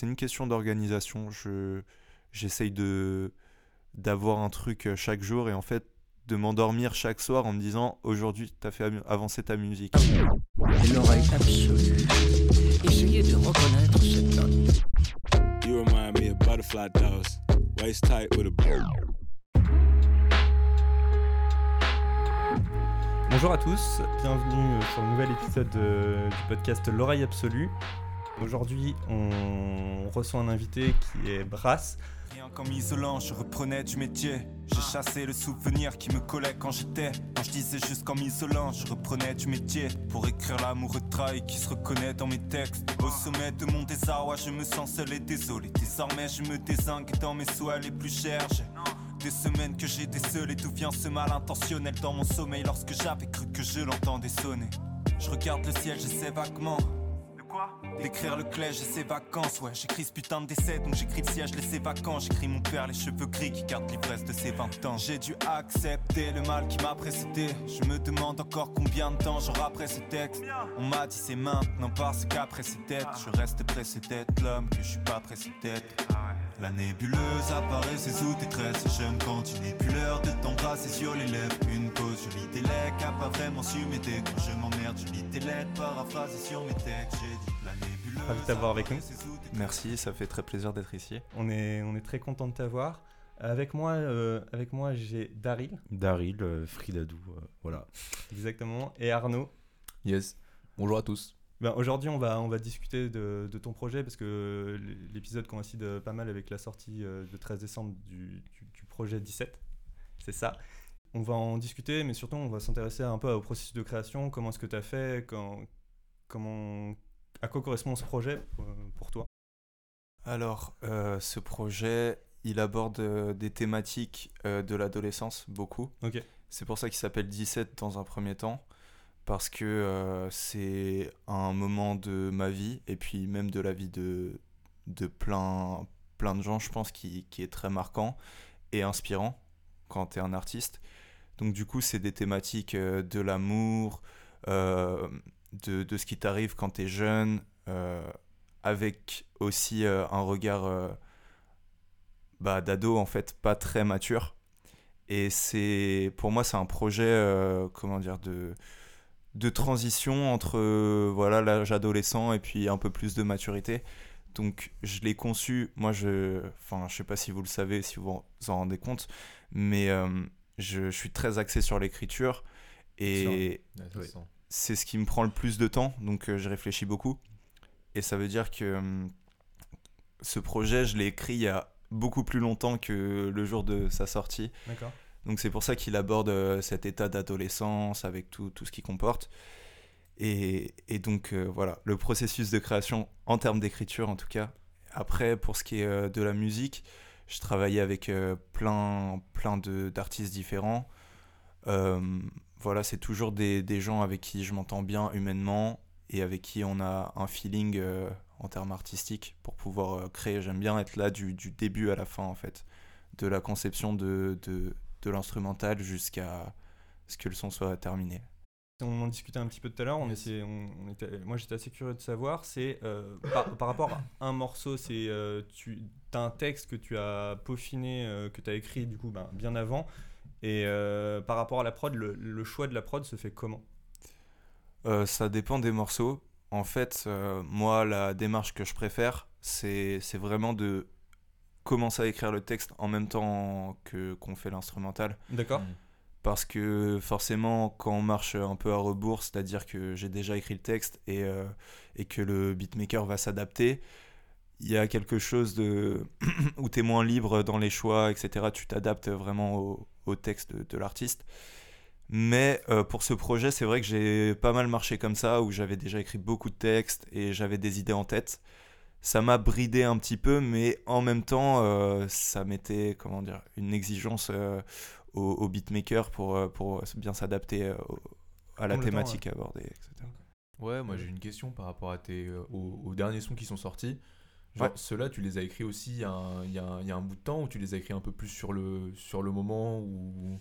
c'est une question d'organisation. Je, j'essaye de, d'avoir un truc euh, chaque jour et en fait de m'endormir chaque soir en me disant aujourd'hui tu as fait avancer ta musique. L'oreille absolue. Essayez de reconnaître cette note. You remind me of butterfly doves, waist tight with a Bonjour à tous, bienvenue sur le nouvel épisode de- du podcast L'oreille absolue. Aujourd'hui, on reçoit un invité qui est Brass. Rien comme isolant, je reprenais du métier. J'ai chassé le souvenir qui me collait quand j'étais. Quand je disais juste comme isolant, je reprenais du métier. Pour écrire l'amoureux trahi qui se reconnaît dans mes textes. Au sommet de mon désarroi, je me sens seul et désolé. Désormais, je me désingue dans mes souhaits les plus chers. Des semaines que j'ai décelé d'où vient ce mal intentionnel dans mon sommeil lorsque j'avais cru que je l'entendais sonner. Je regarde le ciel, j'essaie vaguement. D'écrire le clé, j'ai ses vacances, ouais. J'écris ce putain de décès, donc j'écris le siège, laissez vacant. J'écris mon père, les cheveux gris qui gardent l'ivresse de ses 20 ans. J'ai dû accepter le mal qui m'a précédé. Je me demande encore combien de temps j'aurai après ce texte. On m'a dit c'est maintenant parce qu'après c'est tête, je reste pressé d'être l'homme que je suis pas pressé d'être. La nébuleuse apparaît, c'est sous tes tresses. Je ne continue plus l'heure de t'embrasser sur les lèvres. Une pause, je lis tes lettres, pas vraiment su m'aider. Quand je m'emmerde, je lis tes lettres, paraphrasées sur mes textes. Ravi de t'avoir avec nous. Merci, ça fait très plaisir d'être ici. On est, on est très content de t'avoir. Avec moi, euh, avec moi j'ai Daryl, Daryl, euh, Fridadou, euh, voilà. exactement, et Arnaud. Yes. Bonjour à tous. Ben, Aujourd'hui, on va, on va discuter de, de ton projet parce que l'épisode coïncide pas mal avec la sortie euh, le 13 décembre du, du- du projet 17. C'est ça. On va en discuter, mais surtout, on va s'intéresser un peu au processus de création. Comment est-ce que tu as fait? Quand, comment, À quoi correspond ce projet pour, pour toi? Alors, euh, ce projet, il aborde euh, des thématiques euh, de l'adolescence, beaucoup. Ok. C'est pour ça qu'il s'appelle 17 dans un premier temps, parce que euh, c'est un moment de ma vie, et puis même de la vie de, de plein, plein de gens, je pense, qui, qui est très marquant et inspirant quand tu es un artiste. Donc du coup, c'est des thématiques euh, de l'amour, euh, de, de ce qui t'arrive quand tu es jeune, euh, avec aussi euh, un regard euh, bah, d'ado, en fait, pas très mature. Et c'est, pour moi, c'est un projet, comment dire, de, de transition entre voilà l'âge adolescent et puis un peu plus de maturité. Donc, je l'ai conçu, moi, je, enfin, je sais pas si vous le savez, si vous vous en rendez compte, mais je, suis très axé sur l'écriture. C'est ce qui me prend le plus de temps, donc euh, je réfléchis beaucoup. Et ça veut dire que hum, ce projet, je l'ai écrit il y a beaucoup plus longtemps que le jour de sa sortie. D'accord. Donc c'est pour ça qu'il aborde euh, cet état d'adolescence avec tout, tout ce qu'il comporte. Et, et donc euh, voilà, le processus de création en termes d'écriture en tout cas. Après, pour ce qui est de la musique, je travaillais avec plein, plein d'artistes différents. Voilà, c'est toujours des, des gens avec qui je m'entends bien humainement et avec qui on a un feeling euh, en termes artistiques pour pouvoir euh, créer. J'aime bien être là du, du début à la fin en fait, de la conception de, de, de l'instrumental jusqu'à ce que le son soit terminé. On en discutait un petit peu tout à l'heure. On essayait, on, on était, moi, j'étais assez curieux de savoir. C'est euh, par, par rapport à un morceau, c'est tu as un texte que tu as peaufiné, que tu as écrit du coup ben, bien avant. Et euh, par rapport à la prod, le, le choix de la prod se fait comment? Euh, ça dépend des morceaux. En fait, euh, moi, la démarche que je préfère, c'est vraiment de commencer à écrire le texte en même temps que qu'on fait l'instrumental. D'accord. Parce que forcément, quand on marche un peu à rebours, c'est-à-dire que j'ai déjà écrit le texte et, euh, et que le beatmaker va s'adapter, il y a quelque chose de où tu es moins libre dans les choix, etc. Tu t'adaptes vraiment au, au texte de, de l'artiste. Mais euh, pour ce projet, c'est vrai que j'ai pas mal marché comme ça, où j'avais déjà écrit beaucoup de textes et j'avais des idées en tête. Ça m'a bridé un petit peu, mais en même temps, euh, ça mettait, comment dire, une exigence euh, au, au beatmaker pour, pour bien s'adapter à la thématique abordée, etc. Ouais, moi j'ai une question par rapport à tes, aux, aux derniers sons qui sont sortis. Genre, Ouais. ceux-là, tu les as écrits aussi il y, a un- il y a un- il y a un bout de temps ou tu les as écrits un peu plus sur le, sur le moment ou...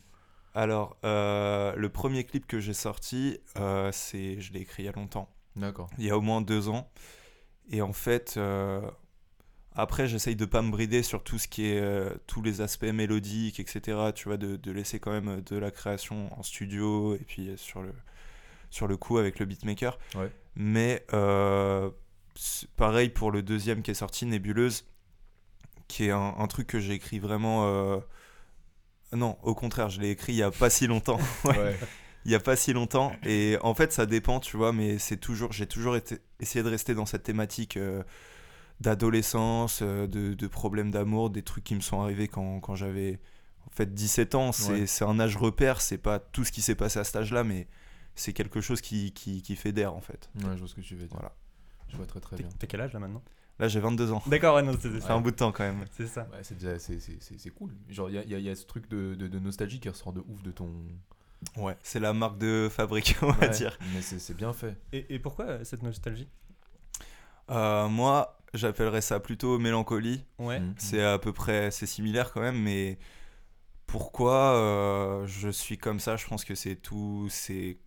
Alors, euh, le premier clip que j'ai sorti, euh, c'est, je l'ai écrit il y a longtemps, D'accord. il y a au moins deux ans. Et en fait, euh, après, j'essaye de pas me brider sur tout ce qui est tous les aspects mélodiques, etc. Tu vois, de, de laisser quand même de la création en studio et puis sur le sur le coup avec le beatmaker. Ouais. Mais pareil pour le deuxième qui est sorti, Nébuleuse, qui est un, un truc que j'ai écrit vraiment. euh, Non, au contraire, je l'ai écrit il y a pas si longtemps. Ouais Ouais. il y a pas si longtemps et en fait ça dépend tu vois mais c'est toujours j'ai toujours été, essayé de rester dans cette thématique euh, d'adolescence euh, de, de problèmes d'amour des trucs qui me sont arrivés quand, quand j'avais en fait 17 ans c'est Ouais. un âge repère c'est pas tout ce qui s'est passé à cet âge là mais c'est quelque chose qui, qui, qui fait d'air en fait Ouais, je vois ce que tu veux dire. Voilà. Je vois très très bien. t'es quel âge là maintenant? Là j'ai 22 ans D'accord, ouais, non, c'est c'est ça. un bout de temps quand même C'est ça. Ouais, c'est déjà c'est, c'est, c'est, c'est cool. Genre il y a, il y a- y a ce truc de, de, de nostalgie qui ressort de ouf de ton. ouais c'est la marque de fabrique on va Ouais, dire Mais c'est, c'est bien fait. Et, et pourquoi euh, cette nostalgie? Euh, moi j'appellerais ça plutôt mélancolie Ouais. Mhm. C'est à peu près, c'est similaire quand même, mais pourquoi euh, je suis comme ça? Je pense que c'est tout, c'est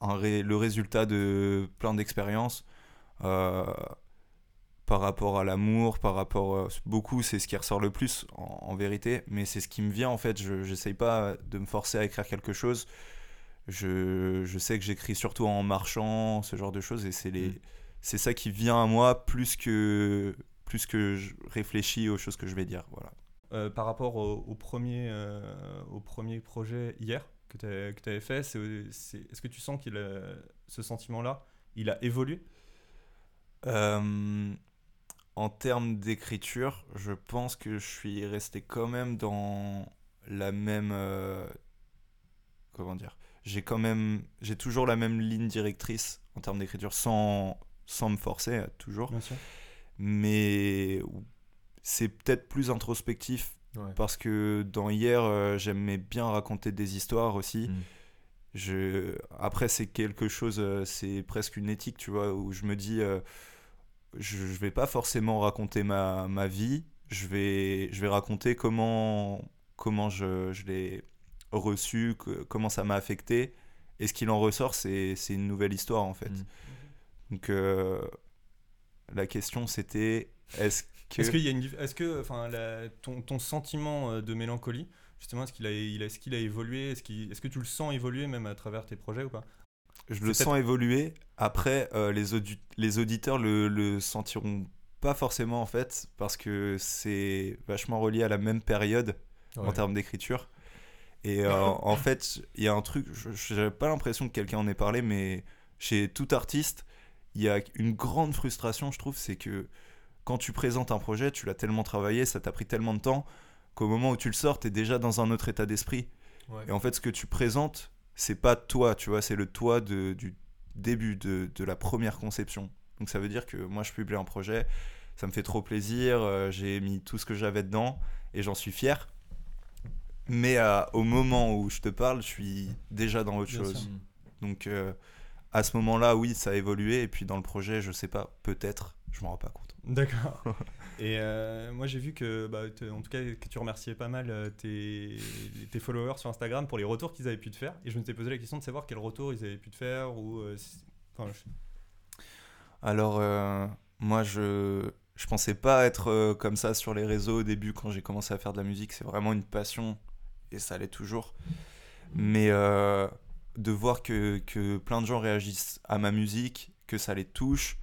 un ré- le résultat de plein d'expériences par rapport à l'amour, par rapport euh, beaucoup, c'est ce qui ressort le plus en, en vérité, mais c'est ce qui me vient en fait. Je j'essaye pas de me forcer à écrire quelque chose. Je, je sais que j'écris surtout en marchant, ce genre de choses, et c'est les, Mm. c'est ça qui vient à moi plus que plus que je réfléchis aux choses que je vais dire. Voilà. Euh, par rapport au, au premier, euh, au premier projet hier que tu avais fait, est-ce que tu sens qu'il a- ce sentiment-là, il a évolué? Euh, en termes d'écriture, je pense que je suis resté quand même dans la même. euh, comment dire J'ai quand même. J'ai toujours la même ligne directrice en termes d'écriture sans, sans me forcer, euh, toujours. Bien sûr. Mais c'est peut-être plus introspectif Ouais. parce que dans hier, euh, j'aimais bien raconter des histoires aussi. Mm. Je... Après, c'est quelque chose, euh, c'est presque une éthique, tu vois, où je me dis, euh, je, je vais pas forcément raconter ma, ma vie, je vais, je vais raconter comment, comment je, je l'ai reçu, que- comment ça m'a affecté, et ce qu'il en ressort, c'est c'est une nouvelle histoire, en fait. Mm. Donc, euh, la question, c'était, est-ce que... Est-ce qu'il y a une est-ce que enfin la- ton, ton sentiment euh, de mélancolie justement est-ce qu'il a, il a- est-ce qu'il a évolué? Est-ce est-ce que tu le sens évoluer même à travers tes projets ou pas? Je le sens évoluer. Après, euh, les, audi- les auditeurs le, le sentiront pas forcément en fait, parce que c'est vachement relié à la même période en termes d'écriture. Et euh, en fait, il y a un truc, je n'avais pas l'impression que quelqu'un en ait parlé, mais chez tout artiste, il y a une grande frustration, je trouve, c'est que quand tu présentes un projet, tu l'as tellement travaillé, ça t'a pris tellement de temps, qu'au moment où tu le sors, tu es déjà dans un autre état d'esprit. Ouais. Et en fait, ce que tu présentes, c'est pas toi, tu vois, c'est le toi de- du début, de, de la première conception. Donc ça veut dire que moi, je publie un projet, ça me fait trop plaisir, euh, j'ai mis tout ce que j'avais dedans et j'en suis fier. Mais euh, au moment où je te parle, je suis déjà dans autre Bien chose. sûr. Donc euh, à ce moment-là, oui, ça a évolué. Et puis dans le projet, je sais pas, peut-être, je m'en rends pas compte. D'accord. Et euh, moi j'ai vu que, bah, en tout cas, que tu remerciais pas mal euh, tes, tes followers sur Instagram pour les retours qu'ils avaient pu te faire. Et je me suis posé la question de savoir quel retour ils avaient pu te faire ou. euh, si- enfin, je- Alors, euh, moi, je je pensais pas être comme ça sur les réseaux au début quand j'ai commencé à faire de la musique. C'est vraiment une passion et ça l'est toujours. Mais de voir que, que plein de gens réagissent à ma musique, que ça les touche,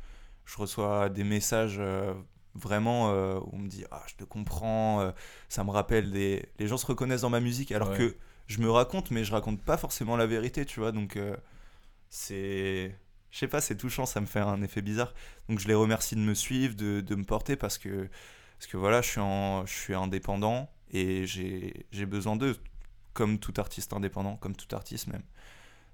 je reçois des messages euh, vraiment euh, où on me dit Ah, je te comprends, euh, ça me rappelle des. Les gens se reconnaissent dans ma musique alors Ouais. que je me raconte, mais je raconte pas forcément la vérité, tu vois. Donc, c'est. Je sais pas, c'est touchant, ça me fait un effet bizarre. Donc je les remercie de me suivre, de, de me porter parce que, parce que voilà, je suis, en, je suis indépendant et j'ai j'ai besoin d'eux, comme tout artiste indépendant, comme tout artiste même.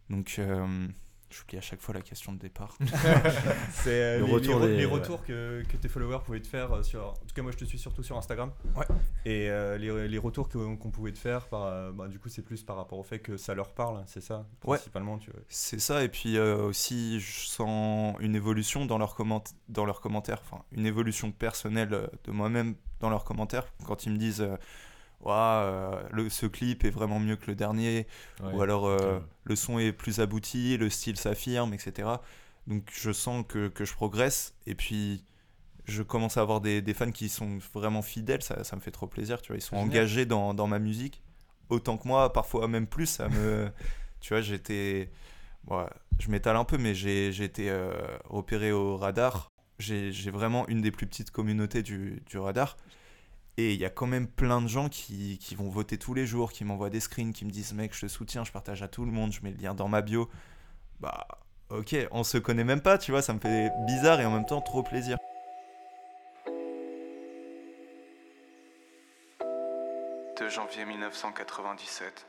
Donc euh, j'oublie à chaque fois la question de départ. C'est euh, Le les, retour les re- des- les ouais. retours que, que tes followers pouvaient te faire euh, sur. En tout cas, moi je te suis surtout sur Instagram. Ouais. Et les, les retours qu'on pouvait te faire, par, bah, du coup, c'est plus par rapport au fait que ça leur parle, c'est ça Ouais. Principalement, tu vois. C'est ça, et puis aussi je sens une évolution dans leurs, comment dans leurs commentaires, enfin une évolution personnelle de moi-même dans leurs commentaires, quand ils me disent euh, le, ce clip est vraiment mieux que le dernier, Ouais. ou alors euh, le son est plus abouti, le style s'affirme, etc. Donc je sens que, que je progresse, et puis je commence à avoir des, des fans qui sont vraiment fidèles, ça, ça me fait trop plaisir, tu vois. Ils sont Génial. engagés dans, dans ma musique, autant que moi, parfois même plus. Ça me, tu vois, j'étais, ouais, je m'étale un peu, mais j'ai été euh, repéré au radar. J'ai j'ai vraiment une des plus petites communautés du, du radar. Et il y a quand même plein de gens qui, qui vont voter tous les jours, qui m'envoient des screens, qui me disent mec, je te soutiens, je partage à tout le monde, je mets le lien dans ma bio. Bah, ok, on se connaît même pas, tu vois, ça me fait bizarre et en même temps trop plaisir. « 2 janvier 1997.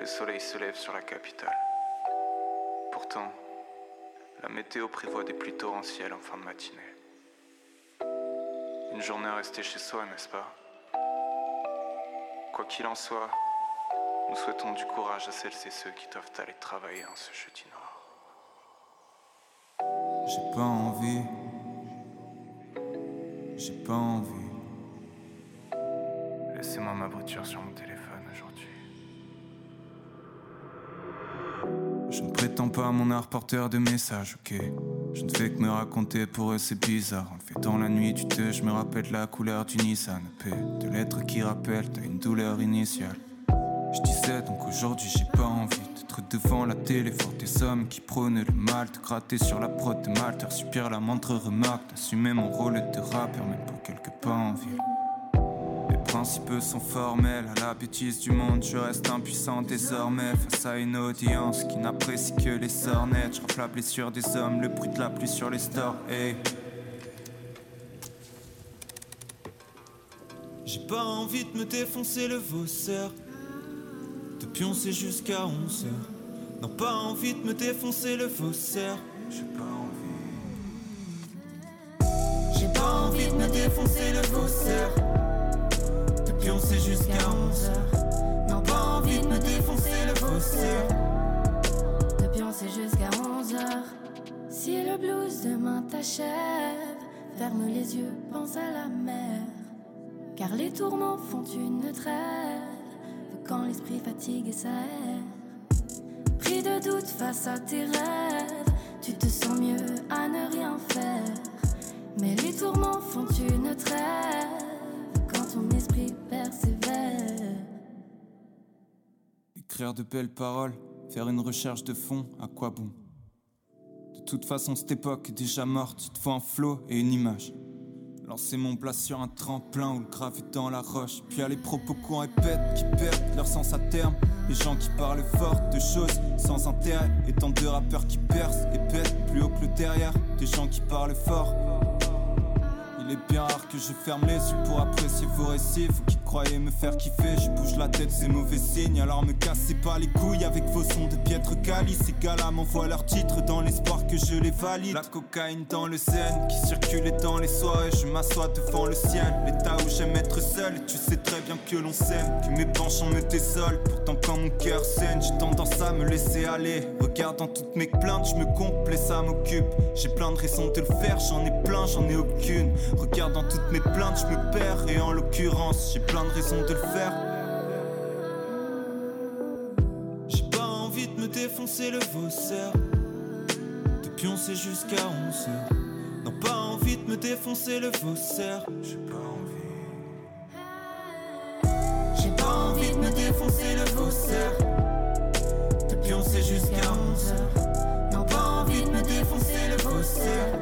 Le soleil se lève sur la capitale. Pourtant, la météo prévoit des pluies torrentielles en fin de matinée. Une journée à rester chez soi, n'est-ce pas? Quoi qu'il en soit, nous souhaitons du courage à celles et ceux qui doivent aller travailler en ce jeudi noir. J'ai pas envie. J'ai pas envie. Laissez-moi ma voiture sur mon téléphone aujourd'hui. Je ne prétends pas à mon art porteur de messages, ok? Je ne fais que me raconter pour eux, c'est bizarre. En fait dans la nuit du thé, je me rappelle la couleur du Nissan P. De lettres qui rappellent, t'as une douleur initiale. Je disais donc aujourd'hui, j'ai pas envie d'être devant la télé, fort des hommes qui prônent le mal, de gratter sur la prod de mal, de subir la moindre remarque, d'assumer mon rôle de rappeur, même pour quelques pas en ville. Principes sont formels, à la bêtise du monde, je reste impuissant désormais face à une audience qui n'apprécie que les sornettes. Je rappe la blessure des hommes, le bruit de la pluie sur les stores. Hey. J'ai pas envie de me défoncer le vaussaire, de pioncer jusqu'à 11 heures. Non, pas envie de me défoncer le faussaire. J'ai pas envie. J'ai pas envie de me défoncer le faussaire. De pioncer jusqu'à 11 heures. Non, pas envie de me défoncer le faussaire. De pioncer jusqu'à 11h. Si le blues demain t'achève, ferme les yeux, pense à la mer. Car les tourments font une trêve quand l'esprit fatigue et s'aère. Pris de doute face à tes rêves, tu te sens mieux à ne rien faire. Mais les tourments font une trêve ton esprit persévère. Écrire de belles paroles, faire une recherche de fond, à quoi bon? De toute façon, cette époque est déjà morte, il te faut un flow et une image. Lancer mon plat sur un tremplin ou le graver dans la roche. Puis à les propos qu'on répète qui perdent leur sens à terme. Les gens qui parlent fort de choses sans intérêt. Et tant de rappeurs qui percent et pètent plus haut que le derrière. Des gens qui parlent fort. Il est bien rare que je ferme les yeux pour apprécier vos récits. Croyez me faire kiffer, je bouge la tête, c'est mauvais signe. Alors me cassez pas les couilles avec vos sons de piètre calice. Ces gars-là m'envoient leurs titres dans l'espoir que je les valide. La cocaïne dans le zen qui circulait dans les soirées. Je m'assois devant le ciel, l'état où j'aime être seul. Et tu sais très bien que l'on s'aime, que mes penchants me désolent. Pourtant, quand mon cœur saigne, j'ai tendance à me laisser aller. Regardant toutes mes plaintes, je me comple et ça m'occupe. J'ai plein de raisons de le faire, j'en ai plein, j'en ai aucune. Regardant toutes mes plaintes, je me perds. Et en l'occurrence, j'ai plein de raisons de le faire. J'ai pas envie de me défoncer le vaussaire. De pioncer jusqu'à 11 heures. Non, pas envie de me défoncer le faussaire. J'ai pas envie. J'ai pas envie de me défoncer le faussaire. De pioncer jusqu'à 11 heures. Non, pas envie de me défoncer le faussaire.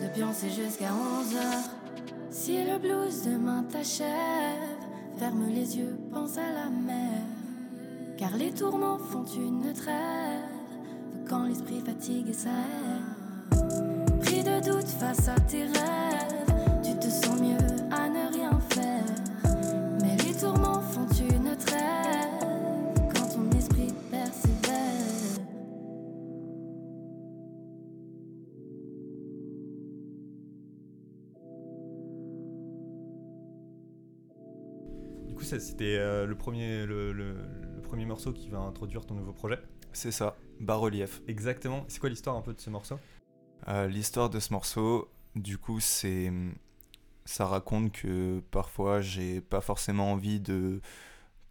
de pioncer jusqu'à 11h. Si le blues demain t'achève, ferme les yeux, pense à la mer. Car les tourments font une trêve quand l'esprit fatigue et s'aère. Pris de doute face à tes rêves, c'était euh, le, premier, le, le- le premier morceau qui va introduire ton nouveau projet. C'est ça, bas-relief. Exactement. C'est quoi l'histoire un peu de ce morceau? Euh, L'histoire de ce morceau, du coup, c'est. Ça raconte que parfois j'ai pas forcément envie de,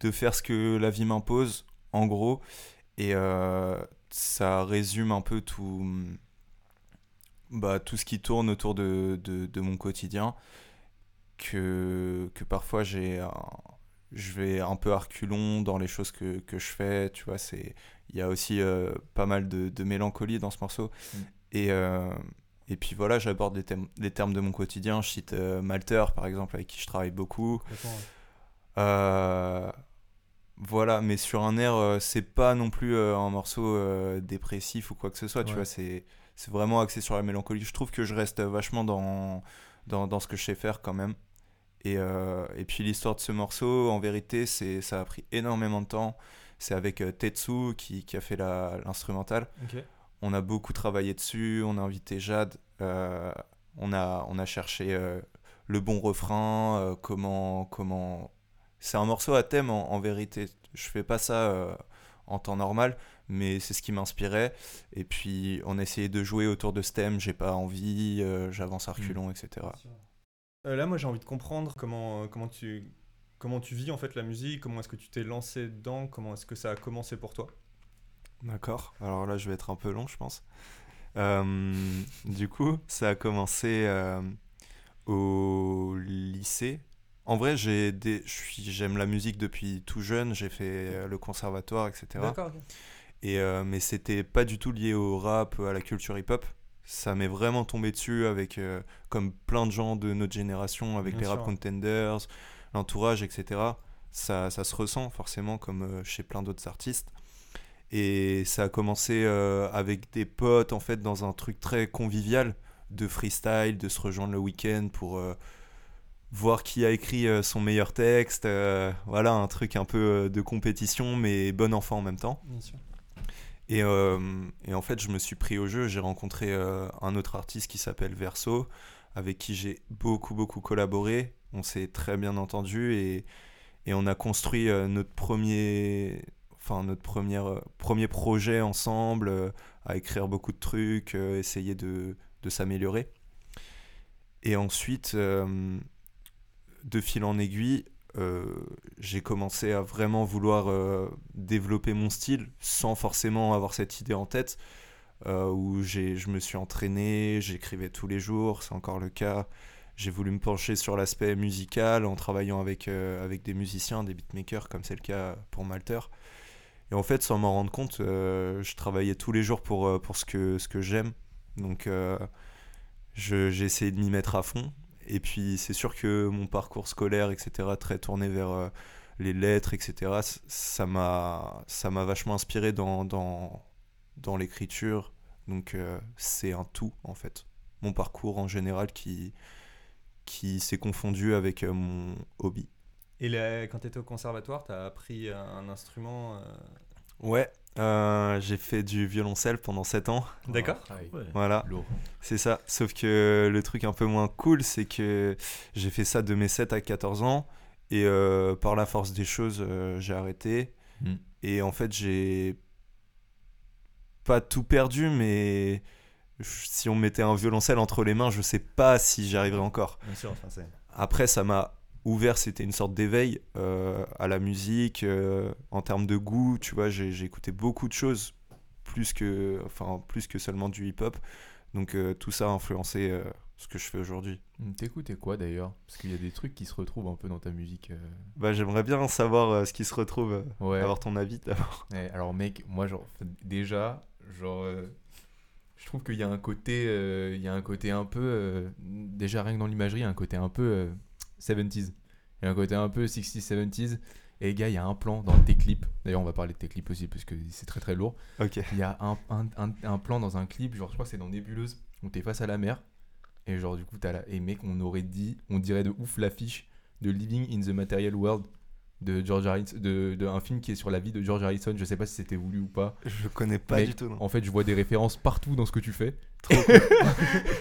de faire ce que la vie m'impose, en gros. Et euh, ça résume un peu tout, bah, tout ce qui tourne autour de, de, de mon quotidien, que, que parfois j'ai un- je vais un peu à reculons dans les choses que, que je fais, tu vois, c'est il y a aussi euh, pas mal de, de mélancolie dans ce morceau. Mm. Et, euh, et puis voilà, j'aborde les, thèmes- termes de mon quotidien, je cite euh, Malter par exemple, avec qui je travaille beaucoup. Euh, voilà, mais sur un air, c'est pas non plus un morceau dépressif ou quoi que ce soit, tu vois, c'est c'est vraiment axé sur la mélancolie. Je trouve que je reste vachement dans, dans, dans ce que je sais faire quand même. Et, euh, et puis l'histoire de ce morceau, en vérité, c'est ça a pris énormément de temps. C'est avec euh, Tetsu qui, qui a fait la- l'instrumental. On a beaucoup travaillé dessus, on a invité Jade, euh, on, a, on a cherché euh, le bon refrain, comment... comment... C'est un morceau à thème en, en vérité. Je fais pas ça en temps normal, mais c'est ce qui m'inspirait. Et puis on a essayé de jouer autour de ce thème, j'ai pas envie, j'avance à reculons, etc. Euh, là, moi, j'ai envie de comprendre comment, euh, comment, tu, comment tu vis en fait la musique, comment est-ce que tu t'es lancé dedans, comment est-ce que ça a commencé pour toi? D'accord. Alors là, je vais être un peu long, je pense. Euh, du coup, ça a commencé euh, au lycée. En vrai, j'ai des... je suis- j'aime la musique depuis tout jeune. J'ai fait le conservatoire, etc. D'accord. Et, euh, mais c'était pas du tout lié au rap, à la culture hip-hop. Ça m'est vraiment tombé dessus avec, euh, comme plein de gens de notre génération, avec Bien les rap contenders, l'entourage, etc. Ça, ça se ressent forcément comme euh, chez plein d'autres artistes. Et ça a commencé euh, avec des potes, en fait, dans un truc très convivial, de freestyle, de se rejoindre le week-end pour voir qui a écrit son meilleur texte. voilà, un truc un peu de compétition, mais bon enfant en même temps. Bien sûr. Et, euh, et en fait, je me suis pris au jeu. J'ai rencontré euh, un autre artiste qui s'appelle Verso, avec qui j'ai beaucoup, beaucoup collaboré. On s'est très bien entendu et, on a construit euh, notre premier, enfin, notre première, premier projet ensemble, à écrire beaucoup de trucs, essayer de, s'améliorer. Et ensuite, de fil en aiguille, j'ai commencé à vraiment vouloir euh, développer mon style sans forcément avoir cette idée en tête. euh, où je me suis entraîné, j'écrivais tous les jours, c'est encore le cas. J'ai voulu me pencher sur l'aspect musical en travaillant avec, euh, avec des musiciens, des beatmakers, comme c'est le cas pour Malter. Et en fait, sans m'en rendre compte, euh, je travaillais tous les jours pour, euh, pour ce que, ce que j'aime. Donc, euh, j'ai essayé de m'y mettre à fond. Et puis, c'est sûr que mon parcours scolaire, etc., très tourné vers euh, les lettres, etc., ça m'a vachement inspiré dans, dans, dans l'écriture. Donc, euh, c'est un tout, en fait. Mon parcours en général qui, qui s'est confondu avec euh, mon hobby. Et quand tu étais au conservatoire, tu as appris un instrument. Ouais, euh, j'ai fait du violoncelle pendant 7 ans. D'accord. Ah, ouais. Voilà, Lourd. c'est ça. Sauf que le truc un peu moins cool, c'est que j'ai fait ça de mes 7 à 14 ans. Et euh, par la force des choses, euh, j'ai arrêté. Mm. Et en fait, j'ai pas tout perdu, mais si on me mettait un violoncelle entre les mains, je sais pas si j'y arriverais encore. Bien sûr, enfin, c'est. Après, ça m'a ouvert, c'était une sorte d'éveil euh, à la musique, euh, en termes de goût, tu vois, j'ai écouté beaucoup de choses, plus que, enfin, plus que seulement du hip-hop. Donc euh, tout ça a influencé ce que je fais aujourd'hui. Hum, T'écoutais quoi d'ailleurs? Parce qu'il y a des trucs qui se retrouvent un peu dans ta musique. Bah, J'aimerais bien savoir ce qui se retrouve, Ouais. avoir ton avis d'abord. Ouais, alors mec, moi genre déjà, genre je trouve qu'il y a un côté euh, il y a un côté un peu euh, déjà rien que dans l'imagerie, un côté un peu euh, 70s. Il y a un côté un peu 60s 70s et gars, il y a un plan dans tes clips. D'ailleurs, on va parler de tes clips aussi parce que c'est très très lourd. Ok. Il y a un, un, un, un plan dans un clip, genre je crois que c'est dans Nébuleuse, où t'es face à la mer. Et genre du coup, t'as la... Et mec, on aurait dit, on dirait de ouf l'affiche de Living in the Material World de George Harrison, de, de un film qui est sur la vie de George Harrison. Je sais pas si c'était voulu ou pas. Je connais pas Mais du tout. non. En fait, je vois des références partout dans ce que tu fais. Trop cool.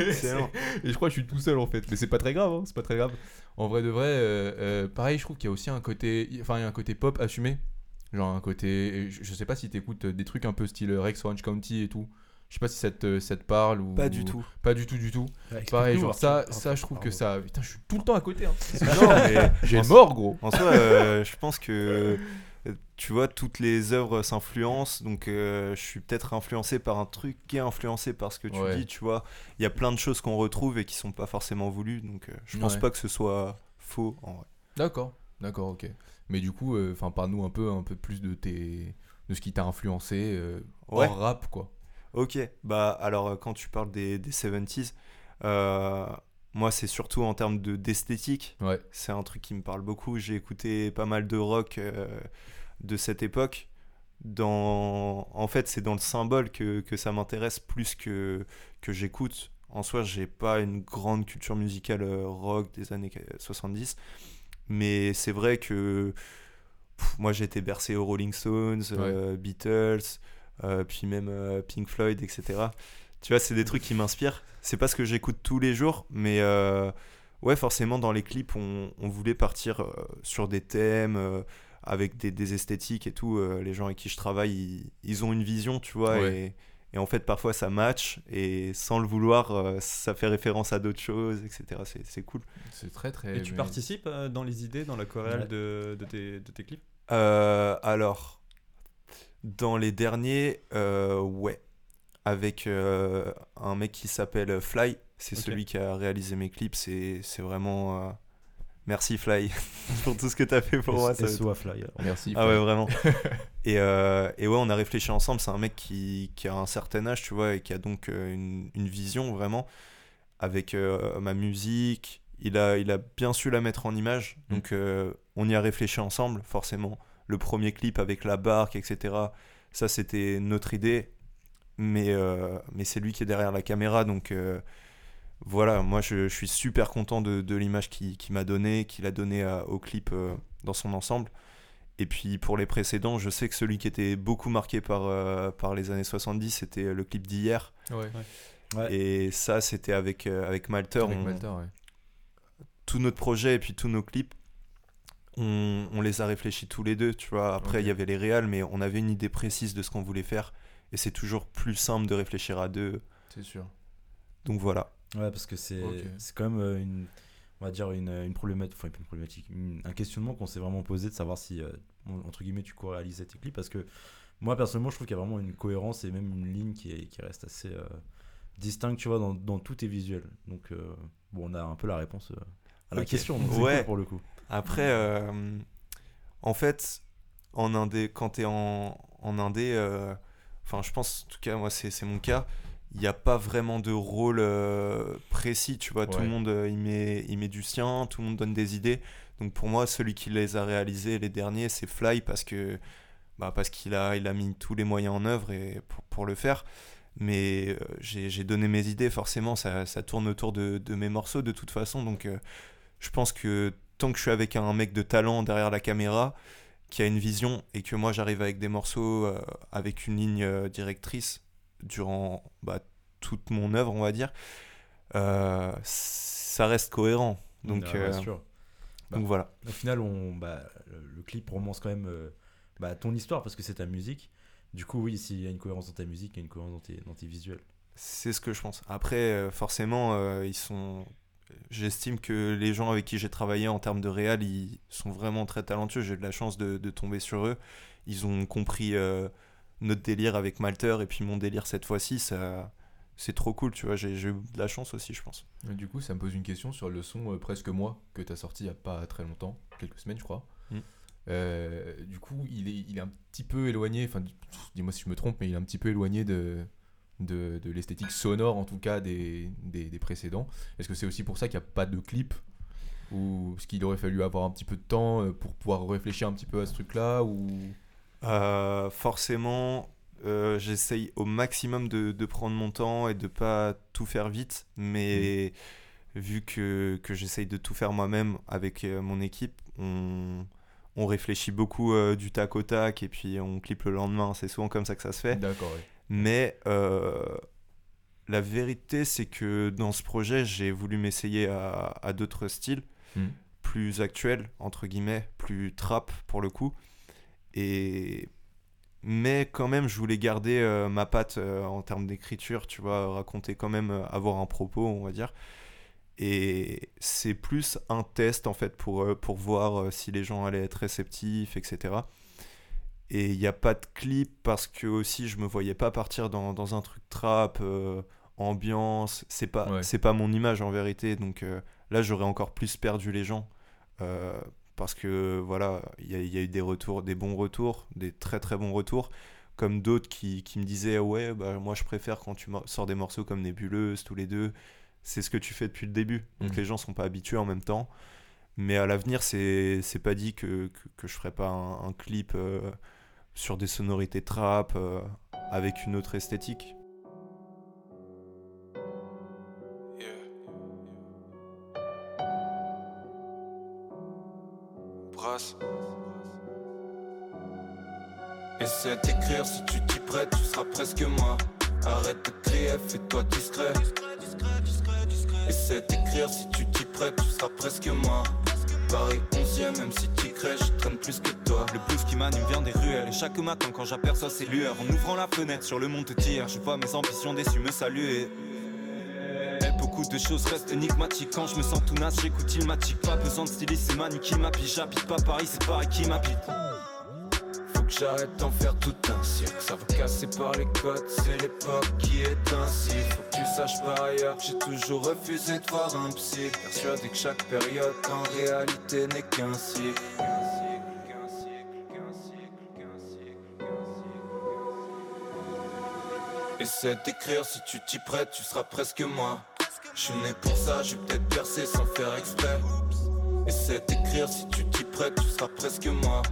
Excellent. Et je crois que je suis tout seul en fait. Mais c'est pas très grave, hein, c'est pas très grave. En vrai de vrai, euh, euh, pareil, je trouve qu'il y a aussi un côté, enfin, il y a un côté pop assumé. Genre un côté, je, je sais pas si t'écoutes des trucs un peu style Rex Orange County et tout. Je sais pas si ça te, ça te parle ou Pas du tout. Pas du tout, du tout. Ouais, Pareil, genre ça, ça, je trouve que ça. Putain, je suis tout le temps à côté. Hein. Mais J'ai mort, gros. en soi, euh, je pense que euh, tu vois, toutes les œuvres s'influencent, donc euh, je suis peut-être influencé par un truc qui est influencé par ce que tu Ouais. dis, tu vois. Il y a plein de choses qu'on retrouve et qui sont pas forcément voulues, donc euh, je pense Ouais. pas que ce soit faux en vrai. D'accord, d'accord, ok. Mais du coup, euh, enfin, parle-nous un peu, un peu plus de tes, de ce qui t'a influencé euh, Ouais. hors rap, quoi. Ok, bah alors euh, quand tu parles des, des 70s, euh, moi c'est surtout en termes de- d'esthétique, Ouais, c'est un truc qui me parle beaucoup. J'ai écouté pas mal de rock euh, de cette époque. Dans... En fait, c'est dans le symbole que, que ça m'intéresse plus que, que j'écoute. En soi, j'ai pas une grande culture musicale rock des années 70. Mais c'est vrai que pff, moi j'ai été bercé aux Rolling Stones, euh, Beatles, puis même euh, Pink Floyd, etc. Tu vois, c'est des trucs qui m'inspirent. C'est pas ce que j'écoute tous les jours, mais euh, ouais, forcément, dans les clips, on, on voulait partir euh, sur des thèmes, euh, avec des, des esthétiques et tout. Euh, les gens avec qui je travaille, ils, ils ont une vision, tu vois, Ouais. et, et en fait, parfois ça match, et sans le vouloir, euh, ça fait référence à d'autres choses, etc. C'est- C'est cool. c'est très très. Et tu mais- participes euh, dans les idées, dans la chorale Ouais. de, de tes, de tes clips? Euh, alors, dans les derniers, euh, ouais. Avec euh, un mec qui s'appelle Fly. C'est celui qui a réalisé mes clips. C'est c'est vraiment. euh, Merci Fly pour tout ce que tu as fait pour moi. ça SO Fly. Merci. Ah ouais, vraiment. et, euh, et ouais, on a réfléchi ensemble. C'est un mec qui, qui a un certain âge, tu vois, et qui a donc une, une vision vraiment avec euh, ma musique. Il a, il a bien su la mettre en image. Mm. Donc euh, on y a réfléchi ensemble, forcément. Le premier clip avec la barque, etc. Ça, c'était notre idée. Mais, euh, mais c'est lui qui est derrière la caméra. Donc euh, voilà, moi je, je suis super content de, de l'image qu'il m'a donnée, qu'il a donnée au clip euh, dans son ensemble. Et puis pour les précédents, je sais que celui qui était beaucoup marqué par, euh, par les années 70, c'était le clip d'hier. Ouais. Ouais. Et ça, c'était avec, euh, avec Malter. Avec on- Malter, ouais. Tout notre projet et puis tous nos clips, on, on les a réfléchis tous les deux. Tu vois. Après, il y avait les réals, mais on avait une idée précise de ce qu'on voulait faire. Et c'est toujours plus simple de réfléchir à deux. C'est sûr. Donc voilà. Ouais, parce que c'est Ok. c'est quand même euh, une, on va dire une, une problématique, enfin une problématique, une- un questionnement qu'on s'est vraiment posé de savoir si, euh, entre guillemets, tu co-réalisais tes clips. Parce que moi, personnellement, je trouve qu'il y a vraiment une cohérence et même une ligne qui, est- qui reste assez euh, distincte, tu vois, dans, dans tous tes visuels. Donc, euh, bon, on a un peu la réponse euh, à la question, donc Ouais. cool pour le coup. Après, euh, en fait, en indé, quand tu es en, en indé, euh, enfin, je pense, en tout cas, moi, c'est mon cas, il n'y a pas vraiment de rôle euh, précis, tu vois. Tout le monde, il, met, il met du sien, tout le monde donne des idées. Donc, pour moi, celui qui les a réalisés, les derniers, c'est Fly, parce que bah, parce qu'il a, il a mis tous les moyens en œuvre et pour, pour le faire. Mais j'ai j'ai donné mes idées, forcément, ça, ça tourne autour de, de mes morceaux de toute façon. Donc, euh, je pense que tant que je suis avec un mec de talent derrière la caméra, qui a une vision, et que moi j'arrive avec des morceaux euh, avec une ligne euh, directrice durant bah, toute mon œuvre, on va dire, euh, ça reste cohérent. Donc, euh, bien sûr. donc voilà. Au final, on, bah, le, clip romance quand même bah, ton histoire parce que c'est ta musique. Du coup, oui, s'il y a une cohérence dans ta musique, il y a une cohérence dans tes, dans tes visuels. C'est ce que je pense. Après, forcément, euh, ils sont. J'estime que les gens avec qui j'ai travaillé en termes de réal, ils sont vraiment très talentueux. J'ai eu de la chance de, de tomber sur eux. Ils ont compris euh, notre délire avec Malter et puis mon délire cette fois-ci. Ça, c'est trop cool, tu vois. J'ai eu de la chance aussi, je pense. Et Du coup, ça me pose une question sur le son euh, Presque Moi que tu as sorti il n'y a pas très longtemps, quelques semaines, je crois. Mm. Euh, du coup, il est, il est un petit peu éloigné, enfin, dis- dis-moi si je me trompe, mais il est un petit peu éloigné de, de, de l'esthétique sonore, en tout cas, des, des, des précédents. Est-ce que c'est aussi pour ça qu'il n'y a pas de clip Ou est-ce qu'il aurait fallu avoir un petit peu de temps euh, pour pouvoir réfléchir un petit peu à ce truc-là ou... Euh, forcément, euh, j'essaye au maximum de, de prendre mon temps et de pas tout faire vite, mais vu que, que j'essaye de tout faire moi-même avec mon équipe, on, on réfléchit beaucoup euh, du tac au tac et puis on clip le lendemain, c'est souvent comme ça que ça se fait. D'accord, ouais. Mais euh, la vérité, c'est que dans ce projet, j'ai voulu m'essayer à, à d'autres styles, Mm. plus actuels, entre guillemets, plus trap pour le coup. Et... Mais quand même, je voulais garder euh, ma patte euh, en termes d'écriture, tu vois, raconter quand même, euh, avoir un propos, on va dire. Et c'est plus un test, en fait, pour, pour voir si les gens allaient être réceptifs, etc. Et il n'y a pas de clip parce que aussi je me voyais pas partir dans, dans un truc trap, euh, ambiance. C'est pas, Ouais. c'est pas mon image en vérité. Donc euh, là, j'aurais encore plus perdu les gens. Euh, parce que voilà, il y, a- il y a eu des retours, des bons retours, des très très bons retours. Comme d'autres qui, qui me disaient Ouais, bah, moi je préfère quand tu sors des morceaux comme Nébuleuse, tous les deux. C'est ce que tu fais depuis le début. Donc Mhm. les gens sont pas habitués en même temps. Mais à l'avenir, c'est c'est pas dit que, que, que je ferai pas un, un clip euh, sur des sonorités trap euh, avec une autre esthétique. Essaie d'écrire si tu t'y prêtes, tu seras presque moi. Arrête de crier, fais-toi discret. Essaie d'écrire si tu t'y prêtes, tu seras presque moi. Paris 11ème, même si t'y crées, je traîne plus que toi. Le blues qui m'anime vient des ruelles. Et chaque matin, quand j'aperçois ces lueurs, en ouvrant la fenêtre sur le mont de tir, je vois mes ambitions déçues me saluer. Et beaucoup de choses restent énigmatiques Quand je me sens tout naze, j'écoute Ilmatic Pas besoin de styliste, c'est Manu qui m'habille J'habite pas Paris, c'est Paris qui m'habite Faut que j'arrête d'en faire tout un cirque Ça va casser par les côtes, c'est l'époque qui est Faut que tu saches par ailleurs, j'ai toujours refusé de voir un psy Persuadé que chaque période en réalité n'est qu'un cycle Essaie d'écrire si tu t'y prêtes, tu seras presque moi. Je suis né pour ça, je vais peut-être percer sans faire exprès. Essaie d'écrire si tu t'y prêtes, tu seras presque moi.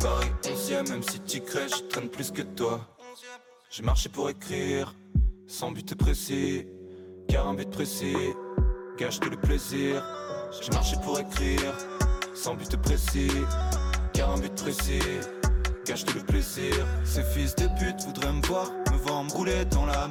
Paris 11ème, même si t'y crées, je traîne plus que toi. J'ai marché pour écrire, sans but précis, car un but précis gâche tout le plaisir. J'ai marché pour écrire, sans but précis, car un but précis gâche tout le plaisir. Ces fils de pute voudraient me voir, me rouler dans la.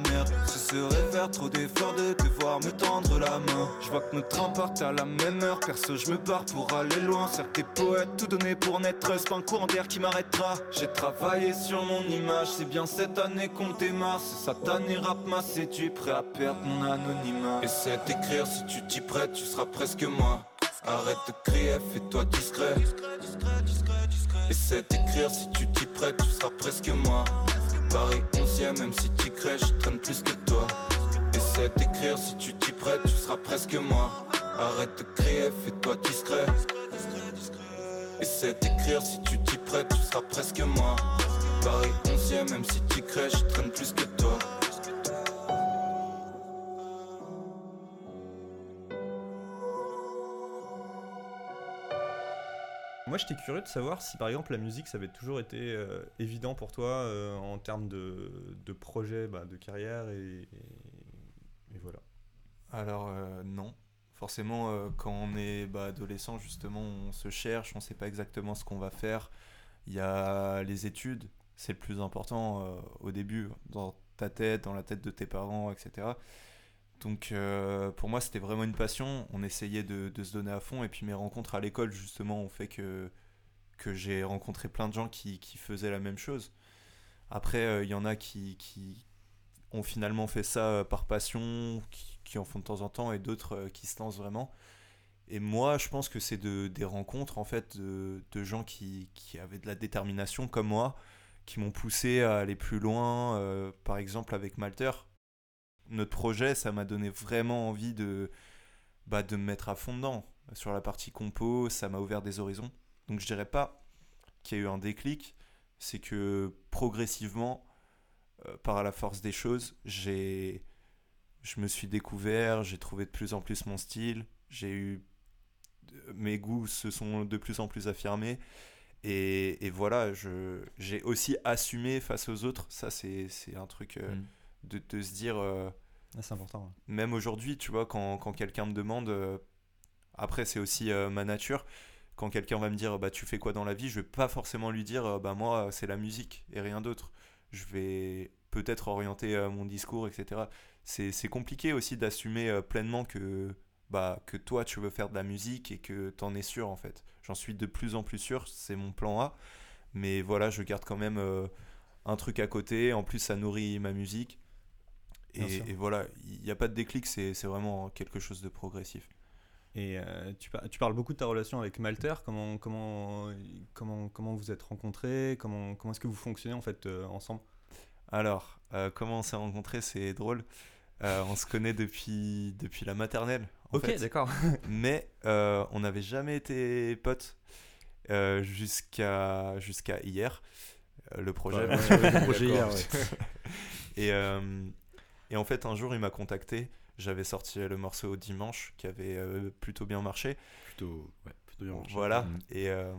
Ce serait faire trop d'efforts de devoir me tendre la main. Je vois que nos trains partent à la même heure, perso je me barre pour aller loin. Certes t'es poète, tout donné pour naître, c'est pas un courant d'air qui m'arrêtera. J'ai travaillé sur mon image, c'est bien cette année qu'on démarre. C'est satané rap m'a séduit, prêt à perdre mon anonymat? Essaie d'écrire si tu t'y prêtes, tu seras presque moi. Arrête de crier, fais-toi discret. Essaie d'écrire si tu t'y prêtes, tu seras presque moi. Paris 11ème, même si t'y crées, je traîne plus que toi. Essaie d'écrire si tu t'y prêtes, tu seras presque moi. Arrête de crier, fais-toi discret. Essaie d'écrire si tu t'y prêtes, tu seras presque moi. Paris 11ème, même si t'y crées, je traîne plus que toi. Moi, j'étais curieux de savoir si, par exemple, la musique, ça avait toujours été euh, évident pour toi euh, en termes de, projet, bah, de carrière et, voilà. Alors euh, non. Forcément, quand on est bah, adolescent, justement, on se cherche, on sait pas exactement ce qu'on va faire. Il y a les études, c'est le plus important au début, dans ta tête, dans la tête de tes parents, etc. Donc euh, pour moi, c'était vraiment une passion. On essayait de, se donner à fond. Et puis mes rencontres à l'école, justement, ont fait que, que j'ai rencontré plein de gens qui, qui faisaient la même chose. Après, euh, il y en a qui, qui ont finalement fait ça euh, par passion, qui, en font de temps en temps, et d'autres qui se lancent vraiment. Et moi, je pense que c'est de, des rencontres, en fait, de, de gens qui, avaient de la détermination comme moi, qui m'ont poussé à aller plus loin. par exemple, avec Malter, notre projet, ça m'a donné vraiment envie de, bah, de me mettre à fond dedans. Sur la partie compo, ça m'a ouvert des horizons. Donc je dirais pas qu'il y a eu un déclic, c'est que progressivement, euh, par la force des choses, j'ai, je me suis découvert, j'ai trouvé de plus en plus mon style, j'ai eu, mes goûts se sont de plus en plus affirmés. Et, et voilà, je, j'ai aussi assumé face aux autres. Ça, c'est, c'est un truc euh, Mm. De, de se dire, euh, Ah, c'est important. ouais. même aujourd'hui, tu vois, quand, quand quelqu'un me demande, euh, après c'est aussi euh, ma nature, quand quelqu'un va me dire bah tu fais quoi dans la vie, je vais pas forcément lui dire bah moi c'est la musique et rien d'autre. Je vais peut-être orienter mon discours, etc. C'est c'est compliqué aussi d'assumer pleinement que bah que toi tu veux faire de la musique et que t'en es sûr en fait. J'en suis de plus en plus sûr, c'est mon plan A. Mais voilà, je garde quand même euh, un truc à côté. En plus, ça nourrit ma musique. Et, voilà, il n'y a pas de déclic, c'est c'est vraiment quelque chose de progressif. Et euh, tu, par- tu parles beaucoup de ta relation avec Malter. Comment, comment, comment, comment vous êtes rencontrés? Comment, comment est-ce que vous fonctionnez en fait euh, ensemble? Alors, euh, comment on s'est rencontrés, c'est drôle. Euh, on se connaît depuis, depuis la maternelle. en Ok, d'accord. Mais euh, on n'avait jamais été potes euh, jusqu'à jusqu'à hier. Euh, le projet. Ouais, bien ouais, sûr. le projet hier, ouais. et, euh, et en fait, un jour, il m'a contacté. J'avais sorti le morceau dimanche qui avait euh, plutôt bien marché. Plutôt, ouais, plutôt bien marché. Voilà. Mhm. Et, euh,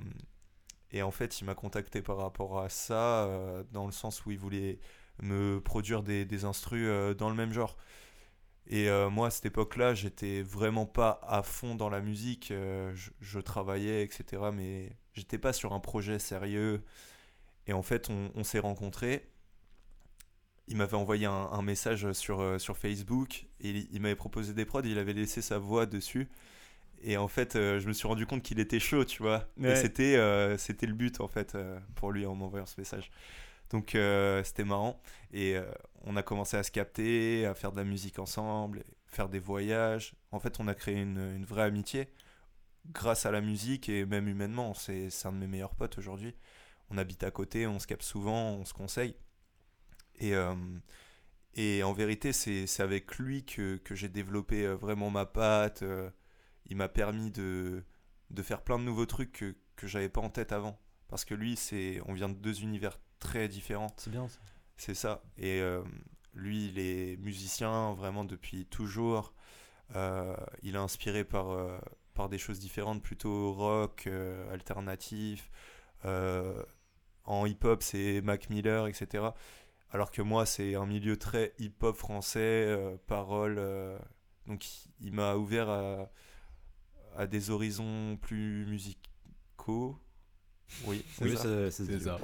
et en fait, il m'a contacté par rapport à ça, euh, dans le sens où il voulait me produire des, des instrus dans le même genre. Et moi, à cette époque-là, j'étais vraiment pas à fond dans la musique. je, je travaillais, etc. Mais j'étais pas sur un projet sérieux. Et en fait, on, on s'est rencontrés. Il m'avait envoyé un, un message sur, euh, sur Facebook et il, il m'avait proposé des prods. Il avait laissé sa voix dessus. Et en fait, euh, je me suis rendu compte qu'il était chaud, tu vois. Et Ouais. c'était euh, c'était le but, en fait, euh, pour lui en m'envoyant ce message. Donc, c'était marrant. Et on a commencé à se capter, à faire de la musique ensemble, faire des voyages. En fait, on a créé une, une vraie amitié grâce à la musique et même humainement. C'est c'est un de mes meilleurs potes aujourd'hui. On habite à côté, on se capte souvent, on se conseille. Et, euh, et en vérité, c'est avec lui que, que j'ai développé euh, vraiment ma patte. euh, il m'a permis de, de faire plein de nouveaux trucs que, que j'avais pas en tête avant. Parce que lui, c'est on vient de deux univers très différents. C'est bien ça. C'est ça. Et euh, lui, il est musicien vraiment depuis toujours. Euh, il est inspiré par, euh, par des choses différentes, plutôt rock, alternatif. En hip-hop, c'est Mac Miller, etc. Alors que moi, c'est un milieu très hip-hop français, euh, paroles. euh, donc, il m'a ouvert à, à des horizons plus musicaux. Oui, c'est Oui, ça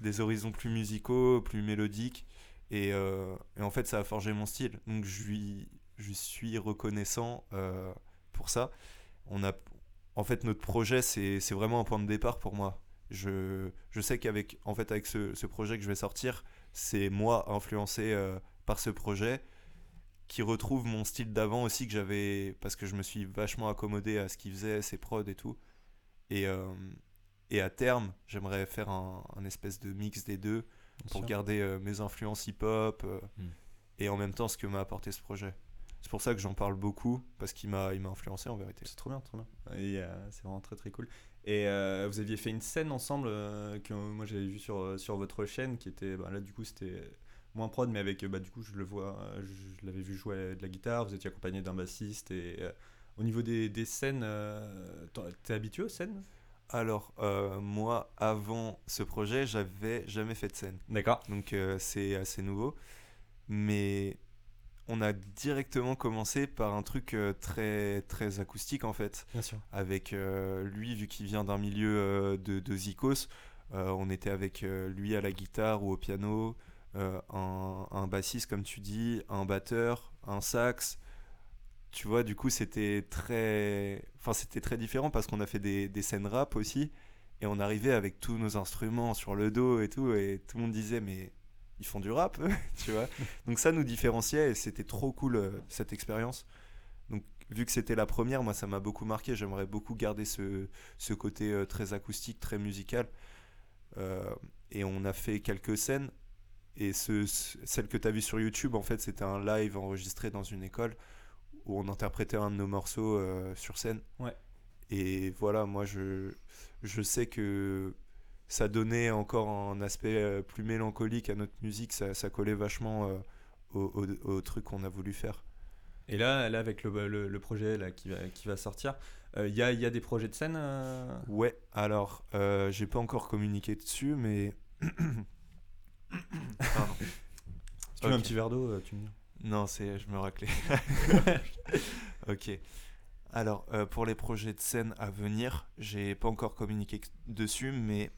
des horizons plus musicaux, plus mélodiques. Et, euh, et en fait, ça a forgé mon style. Donc, je lui, je lui suis reconnaissant euh, pour ça. On a, en fait, notre projet, c'est c'est vraiment un point de départ pour moi. Je, je sais qu'avec en fait, avec ce, ce projet que je vais sortir, c'est moi influencé euh, par ce projet qui retrouve mon style d'avant aussi que j'avais parce que je me suis vachement accommodé à ce qu'il faisait, ses prods et tout. Et, euh, et à terme, j'aimerais faire un, un espèce de mix des deux pour sûr. garder euh, mes influences hip-hop euh, Mm. et en même temps ce que m'a apporté ce projet. C'est pour ça que j'en parle beaucoup parce qu'il m'a influencé en vérité. C'est trop bien, trop bien. Euh, c'est vraiment très très cool. Et euh, vous aviez fait une scène ensemble euh, que moi j'avais vu sur, euh, sur votre chaîne qui était bah, là du coup c'était moins prod mais avec bah, du coup je le vois je, je l'avais vu jouer de la guitare vous étiez accompagné d'un bassiste et euh, au niveau des, des scènes t'es habitué aux scènes? Alors moi avant ce projet j'avais jamais fait de scène. D'accord. Donc c'est assez nouveau. Mais on a directement commencé par un truc euh, très très acoustique en fait. Bien sûr. Avec euh, lui, vu qu'il vient d'un milieu euh, de, de Zikos, euh, on était avec lui à la guitare ou au piano, un, un bassiste comme tu dis, un batteur, un sax. Tu vois, du coup, c'était très, enfin, c'était très différent parce qu'on a fait des, des scènes rap aussi. Et on arrivait avec tous nos instruments sur le dos et tout et tout le monde disait mais ils font du rap, tu vois. Donc ça nous différenciait et c'était trop cool euh, cette expérience. Donc vu que c'était la première, moi ça m'a beaucoup marqué. J'aimerais beaucoup garder ce, ce côté euh, très acoustique, très musical. Euh, et on a fait quelques scènes. Et ce, ce- celle que tu as vue sur YouTube, en fait, c'était un live enregistré dans une école où on interprétait un de nos morceaux sur scène. Ouais. Et voilà, moi je, je sais que ça donnait encore un aspect euh, plus mélancolique à notre musique. Ça, ça collait vachement euh, au, au- au truc qu'on a voulu faire. et là, là avec le, le, le projet là, qui, va, qui va sortir il y, a, y a des projets de scène euh, Ouais, alors, euh, j'ai pas encore communiqué dessus, mais. Pardon. si tu veux un petit verre d'eau euh, tu me dis Non, c'est. Je me raclais. ok. Alors, euh, pour les projets de scène à venir, j'ai pas encore communiqué dessus, mais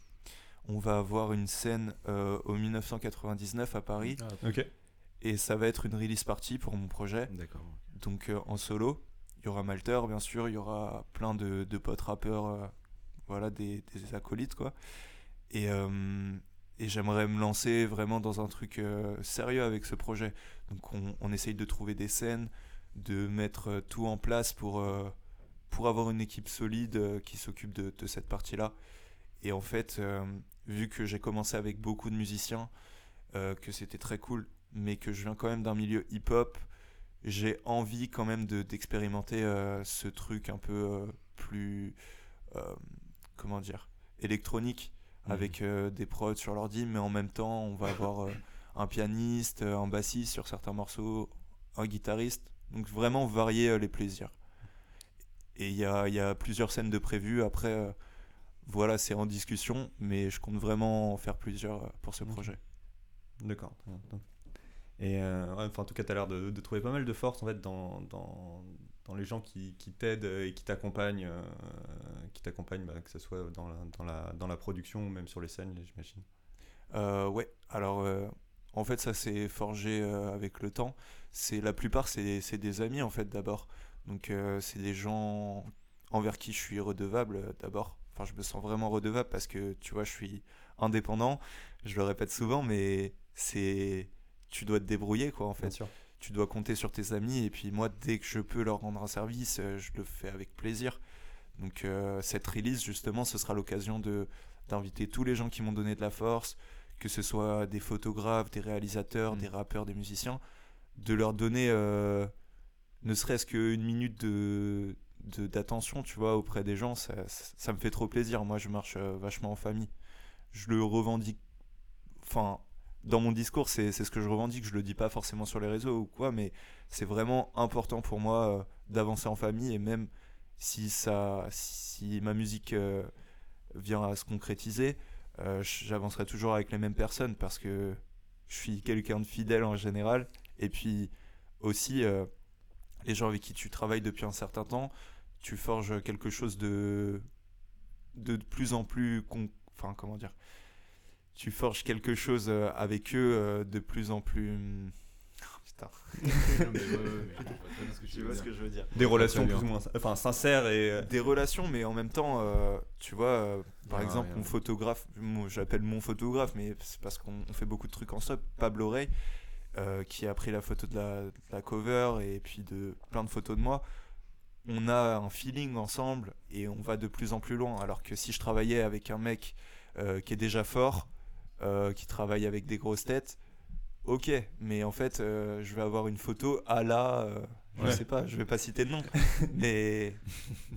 on va avoir une scène euh, au 1999 à Paris, ok et ça va être une release party pour mon projet. D'accord. Donc euh, en solo, il y aura Malter, bien sûr, il y aura plein de, de potes rappeurs, euh, voilà, des, des acolytes, quoi. Et, euh, et j'aimerais me lancer vraiment dans un truc euh, sérieux avec ce projet. Donc on, on essaye de trouver des scènes, de mettre tout en place pour, euh, pour avoir une équipe solide euh, qui s'occupe de, de cette partie-là. Et en fait, euh, vu que j'ai commencé avec beaucoup de musiciens, euh, que c'était très cool, mais que je viens quand même d'un milieu hip-hop, j'ai envie quand même de- d'expérimenter euh, ce truc un peu plus, comment dire, électronique, Mhm. avec euh, des prods sur l'ordi, mais en même temps, on va avoir euh, un pianiste, un bassiste sur certains morceaux, un guitariste. Donc vraiment varier euh, les plaisirs. Et il y a, y a plusieurs scènes de prévues. Après, voilà, c'est en discussion, mais je compte vraiment en faire plusieurs euh, pour ce projet. D'accord. Et euh, ouais, enfin, en tout cas, tu as l'air de, de trouver pas mal de force en fait dans, dans, dans les gens qui, qui t'aident et qui t'accompagnent, euh, qui t'accompagnent, bah, que ce soit dans la, dans, la, dans la production ou même sur les scènes, j'imagine. Euh, ouais, alors en fait ça s'est forgé avec le temps. C'est la plupart c'est des amis en fait d'abord. Donc c'est des gens envers qui je suis redevable d'abord. Enfin je me sens vraiment redevable parce que tu vois je suis indépendant. Je le répète souvent mais c'est tu dois te débrouiller quoi en fait. sûr. tu dois compter sur tes amis et puis moi dès que je peux leur rendre un service euh, je le fais avec plaisir donc euh, cette release justement ce sera l'occasion de d'inviter tous les gens qui m'ont donné de la force que ce soit des photographes des réalisateurs Mm. des rappeurs des musiciens de leur donner euh, ne serait-ce qu'une minute de- d'attention tu vois auprès des gens ça, ça, me fait trop plaisir moi je marche euh, vachement en famille je le revendique enfin dans mon discours, c'est ce que je revendique. Je le dis pas forcément sur les réseaux ou quoi, mais c'est vraiment important pour moi euh, d'avancer en famille et même si ça, si ma musique euh, vient à se concrétiser, j'avancerai toujours avec les mêmes personnes parce que je suis quelqu'un de fidèle en général. Et puis aussi, les gens avec qui tu travailles depuis un certain temps, tu forges quelque chose de de plus en plus, con- enfin comment dire, tu forges quelque chose euh, avec eux euh, de plus en plus. hum, Putain, tu vois ce que je veux dire. Des relations plus ou moins enfin, sincères et. euh, Des relations, mais en même temps, euh, tu vois, euh, par Ah, exemple, rien. mon photographe, moi, j'appelle mon photographe, mais c'est parce qu'on on fait beaucoup de trucs en stop, Pablo Rey, euh, qui a pris la photo de la, de la cover et puis de plein de photos de moi. On a un feeling ensemble et on va de plus en plus loin. Alors que si je travaillais avec un mec euh, qui est déjà fort, euh, qui travaille avec des grosses têtes, ok, mais en fait, euh, je vais avoir une photo à la. euh, je Ouais. sais pas, je vais pas citer de nom, mais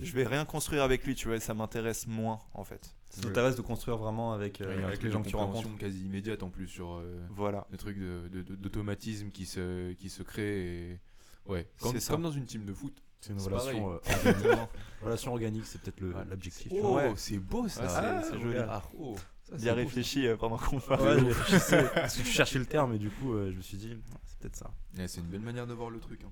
je vais rien construire avec lui, tu vois, ça m'intéresse moins en fait. Ça t'intéresse de construire vraiment avec, euh, les gens que tu rencontres. quasi immédiate en plus sur euh, Voilà. le truc de- de- de- d'automatisme qui se, qui se crée. Et... Ouais, comme dans une team de foot. C'est une relation, euh, organique. relation organique, c'est peut-être le- l'objectif. Oh, Ouais. c'est beau ça. Ah, c'est- c'est joli. Ah, oh, ça, c'est Bien beau, réfléchi euh, pendant qu'on parle. Ouais, je réfléchissais, parce que je cherchais le terme et du coup, euh, je me suis dit, c'est peut-être ça. Ouais, c'est une belle manière de voir le truc, hein.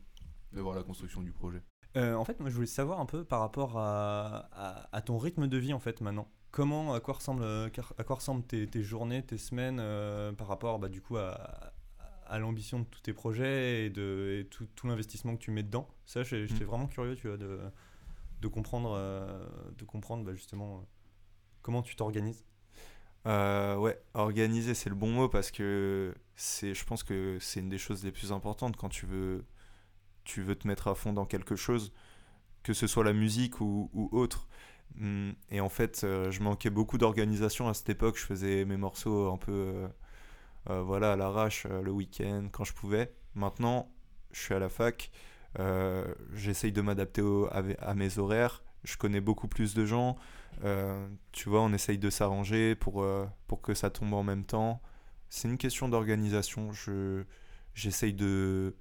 de voir la construction du projet. Euh, en fait, moi, je voulais savoir un peu par rapport à, à, à ton rythme de vie en fait maintenant. Comment, à quoi ressemblent, à quoi ressemblent tes, tes journées, tes semaines euh, par rapport, bah, du coup, à, à l'ambition de tous tes projets et de et tout, tout l'investissement que tu mets dedans. Ça, j'étais Mm. vraiment curieux, tu vois, de, de comprendre, euh, de comprendre bah, justement euh, comment tu t'organises. Euh, ouais, organiser, c'est le bon mot parce que c'est, je pense que c'est une des choses les plus importantes quand tu veux, tu veux te mettre à fond dans quelque chose, que ce soit la musique ou, ou autre. Hum, Et en fait, euh, je manquais beaucoup d'organisation à cette époque. Je faisais mes morceaux un peu, euh, euh, voilà, à l'arrache euh, le week-end quand je pouvais. Maintenant, je suis à la fac. euh, J'essaye de m'adapter à, mes horaires. Je connais beaucoup plus de gens. Euh, tu vois, on essaye de s'arranger pour, euh, pour que ça tombe en même temps. C'est une question d'organisation. Je, j'essaye de,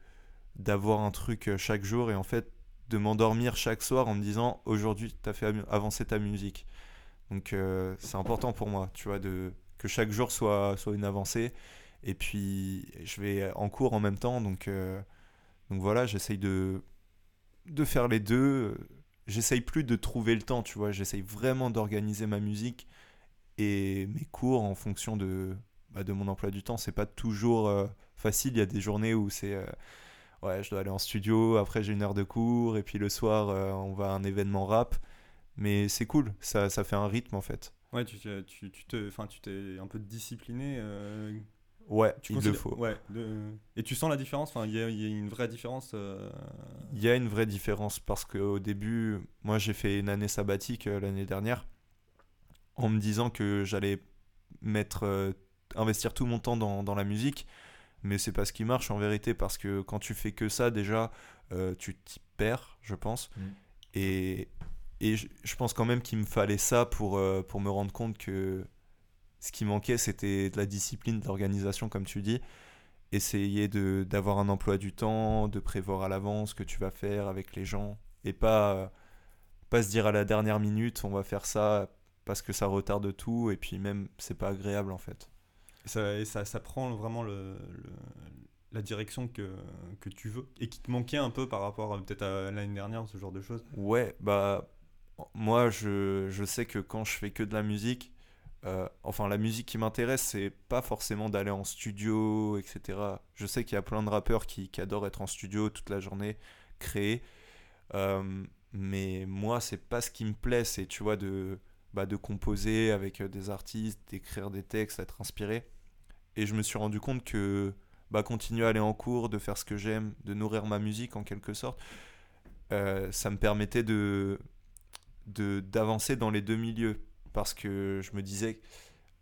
d'avoir un truc euh, chaque jour et en fait de m'endormir chaque soir en me disant aujourd'hui tu as fait avancer ta musique. Donc euh, c'est important pour moi, tu vois, de, que chaque jour soit, soit une avancée. Et puis je vais en cours en même temps, donc, euh, donc voilà, j'essaye de, de faire les deux. J'essaye plus de trouver le temps, tu vois, j'essaye vraiment d'organiser ma musique et mes cours en fonction de, bah, de mon emploi du temps. C'est pas toujours euh, facile, il y a des journées où c'est... euh, ouais, je dois aller en studio, après j'ai une heure de cours, et puis le soir on va à un événement rap. Mais c'est cool, ça, ça fait un rythme en fait. Ouais, tu, tu, tu te, tu t'es un peu discipliné. Ouais, Tu il le faut. Ouais. de- Et tu sens la différence Enfin, il y, a- il y a une vraie différence. euh, Il y a une vraie différence parce qu'au début, moi j'ai fait une année sabbatique euh, l'année dernière en me disant que j'allais mettre, euh, investir tout mon temps dans, dans la musique, mais c'est pas ce qui marche en vérité parce que quand tu fais que ça, déjà, tu t'y perds, je pense. Mm. Et, et je, je pense quand même qu'il me fallait ça pour, pour me rendre compte que ce qui manquait, c'était de la discipline, de l'organisation, comme tu dis. Essayer de- d'avoir un emploi du temps, de prévoir à l'avance ce que tu vas faire avec les gens et pas, euh, pas se dire à la dernière minute on va faire ça parce que ça retarde tout et puis même c'est pas agréable en fait. Et ça, et ça, ça prend vraiment le, le- la direction que, que tu veux et qui te manquait un peu par rapport peut-être à l'année dernière, ce genre de choses. Ouais, bah moi je, je sais que quand je fais que de la musique, euh, enfin la musique qui m'intéresse c'est pas forcément d'aller en studio, etc. Je sais qu'il y a plein de rappeurs qui, adorent être en studio toute la journée, créer. Euh, mais moi c'est pas ce qui me plaît, c'est tu vois de, bah, composer avec euh, des artistes, d'écrire des textes, d'être inspiré. Et je me suis rendu compte que bah, continuer à aller en cours, de faire ce que j'aime, de nourrir ma musique en quelque sorte, ça me permettait de- d'avancer dans les deux milieux parce que je me disais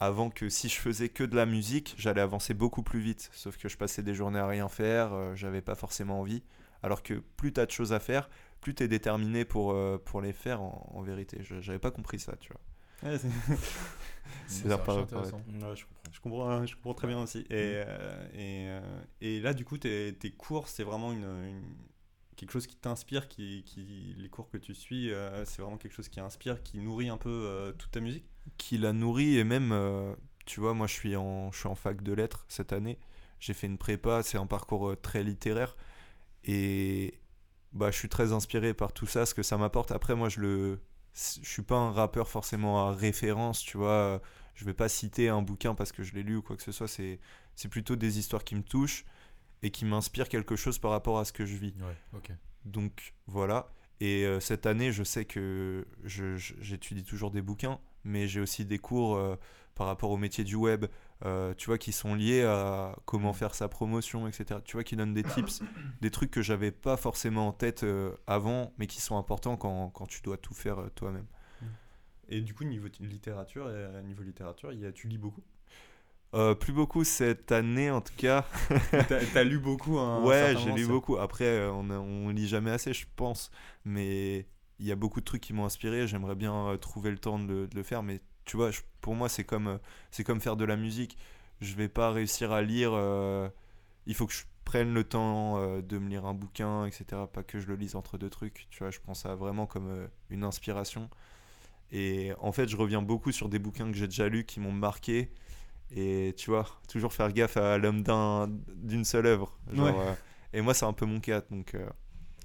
avant que si je faisais que de la musique j'allais avancer beaucoup plus vite. Sauf que je passais des journées à rien faire euh, j'avais pas forcément envie. Alors que plus tu as de choses à faire plus tu es déterminé pour, euh, pour les faire en, en vérité. J'avais pas compris ça tu vois. Ouais, c'est- intéressant. Ouais, je comprends. je, comprends, je comprends très bien aussi. Et, euh, et, et là, du coup, tes, tes cours, c'est vraiment une, une- quelque chose qui t'inspire, qui, qui, les cours que tu suis, euh, c'est vraiment quelque chose qui inspire, qui nourrit un peu euh, toute ta musique? Qui la nourrit et même euh, tu vois moi je suis en je suis en fac de lettres cette année. J'ai fait une prépa c'est un parcours très littéraire. Et bah je suis très inspiré par tout ça ce que ça m'apporte. Après moi je le suis pas un rappeur forcément à référence tu vois. Je vais pas citer un bouquin parce que je l'ai lu ou quoi que ce soit. C'est plutôt des histoires qui me touchent et qui m'inspirent quelque chose par rapport à ce que je vis Ouais, donc voilà. Et euh, cette année, je sais que je- je- j'étudie toujours des bouquins, mais j'ai aussi des cours euh, par rapport au métier du web, euh, tu vois, qui sont liés à comment faire sa promotion, etc. Tu vois, qui donnent des tips, des trucs que j'avais pas forcément en tête euh, avant, mais qui sont importants quand, quand tu dois tout faire euh, toi-même. Et du coup, niveau littérature, euh, niveau littérature, y a, tu lis beaucoup? Euh, plus beaucoup cette année, en tout cas. T'as t'as lu beaucoup hein, ouais, j'ai lu beaucoup. Après, euh, on, a- on lit jamais assez, je pense. Mais il y a beaucoup de trucs qui m'ont inspiré. J'aimerais bien euh, trouver le temps de, le- de le faire. Mais tu vois, je- pour moi, c'est comme, c'est comme faire de la musique. Je vais pas réussir à lire. euh, il faut que je prenne le temps euh, de me lire un bouquin, etc. Pas que je le lise entre deux trucs. Tu vois, je prends ça vraiment comme euh, une inspiration. Et en fait, je reviens beaucoup sur des bouquins que j'ai déjà lus qui m'ont marqué. Et tu vois, toujours faire gaffe à l'homme d'un- d'une seule œuvre. Genre, Ouais. euh, et moi, c'est un peu mon cas. Donc, euh,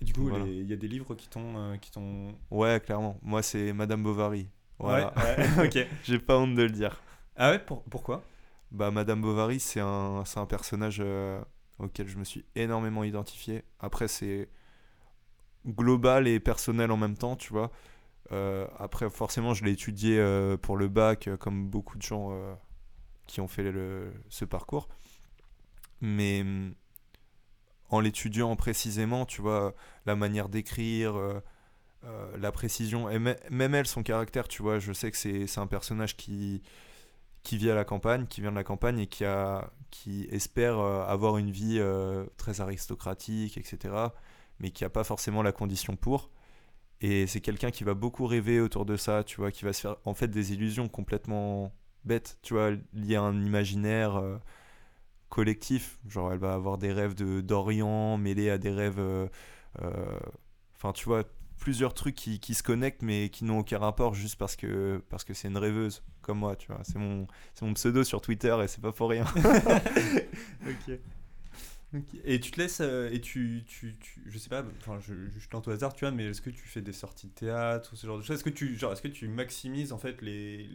Et du coup, Voilà. il y a des livres qui t'ont. euh, qui t'ont- ouais, clairement. Moi, c'est Madame Bovary. Voilà. Ouais, ouais, ok. J'ai pas honte de le dire. Ah ouais, pour- pourquoi? Bah, Madame Bovary, c'est un, c'est un personnage auquel je me suis énormément identifié. Après, c'est global et personnel en même temps, tu vois. Après, forcément, je l'ai étudié pour le bac, comme beaucoup de gens qui ont fait ce parcours. Mais hum, en l'étudiant précisément, tu vois, la manière d'écrire, euh, euh, la précision, et mê- même elle, son caractère, tu vois, je sais que c'est un personnage qui, qui vit à la campagne, qui vient de la campagne et qui, a, qui espère euh, avoir une vie euh, très aristocratique, etc., mais qui n'a pas forcément la condition pour. Et c'est quelqu'un qui va beaucoup rêver autour de ça, tu vois, qui va se faire en fait des illusions complètement bêtes, tu vois, liées à un imaginaire euh, collectif. Genre, elle va avoir des rêves de d'Orient mêlés à des rêves. euh, euh, Enfin, tu vois, plusieurs trucs qui, qui se connectent mais qui n'ont aucun rapport juste parce que parce que c'est une rêveuse comme moi, tu vois. C'est mon, mon pseudo sur Twitter et c'est pas pour rien. ok. Ok. Et tu te laisses, et tu, tu, je sais pas, enfin, je, tente au hasard, tu vois, mais est-ce que tu fais des sorties de théâtre ou ce genre de choses? Est-ce que tu, genre, est-ce que tu maximises en fait les,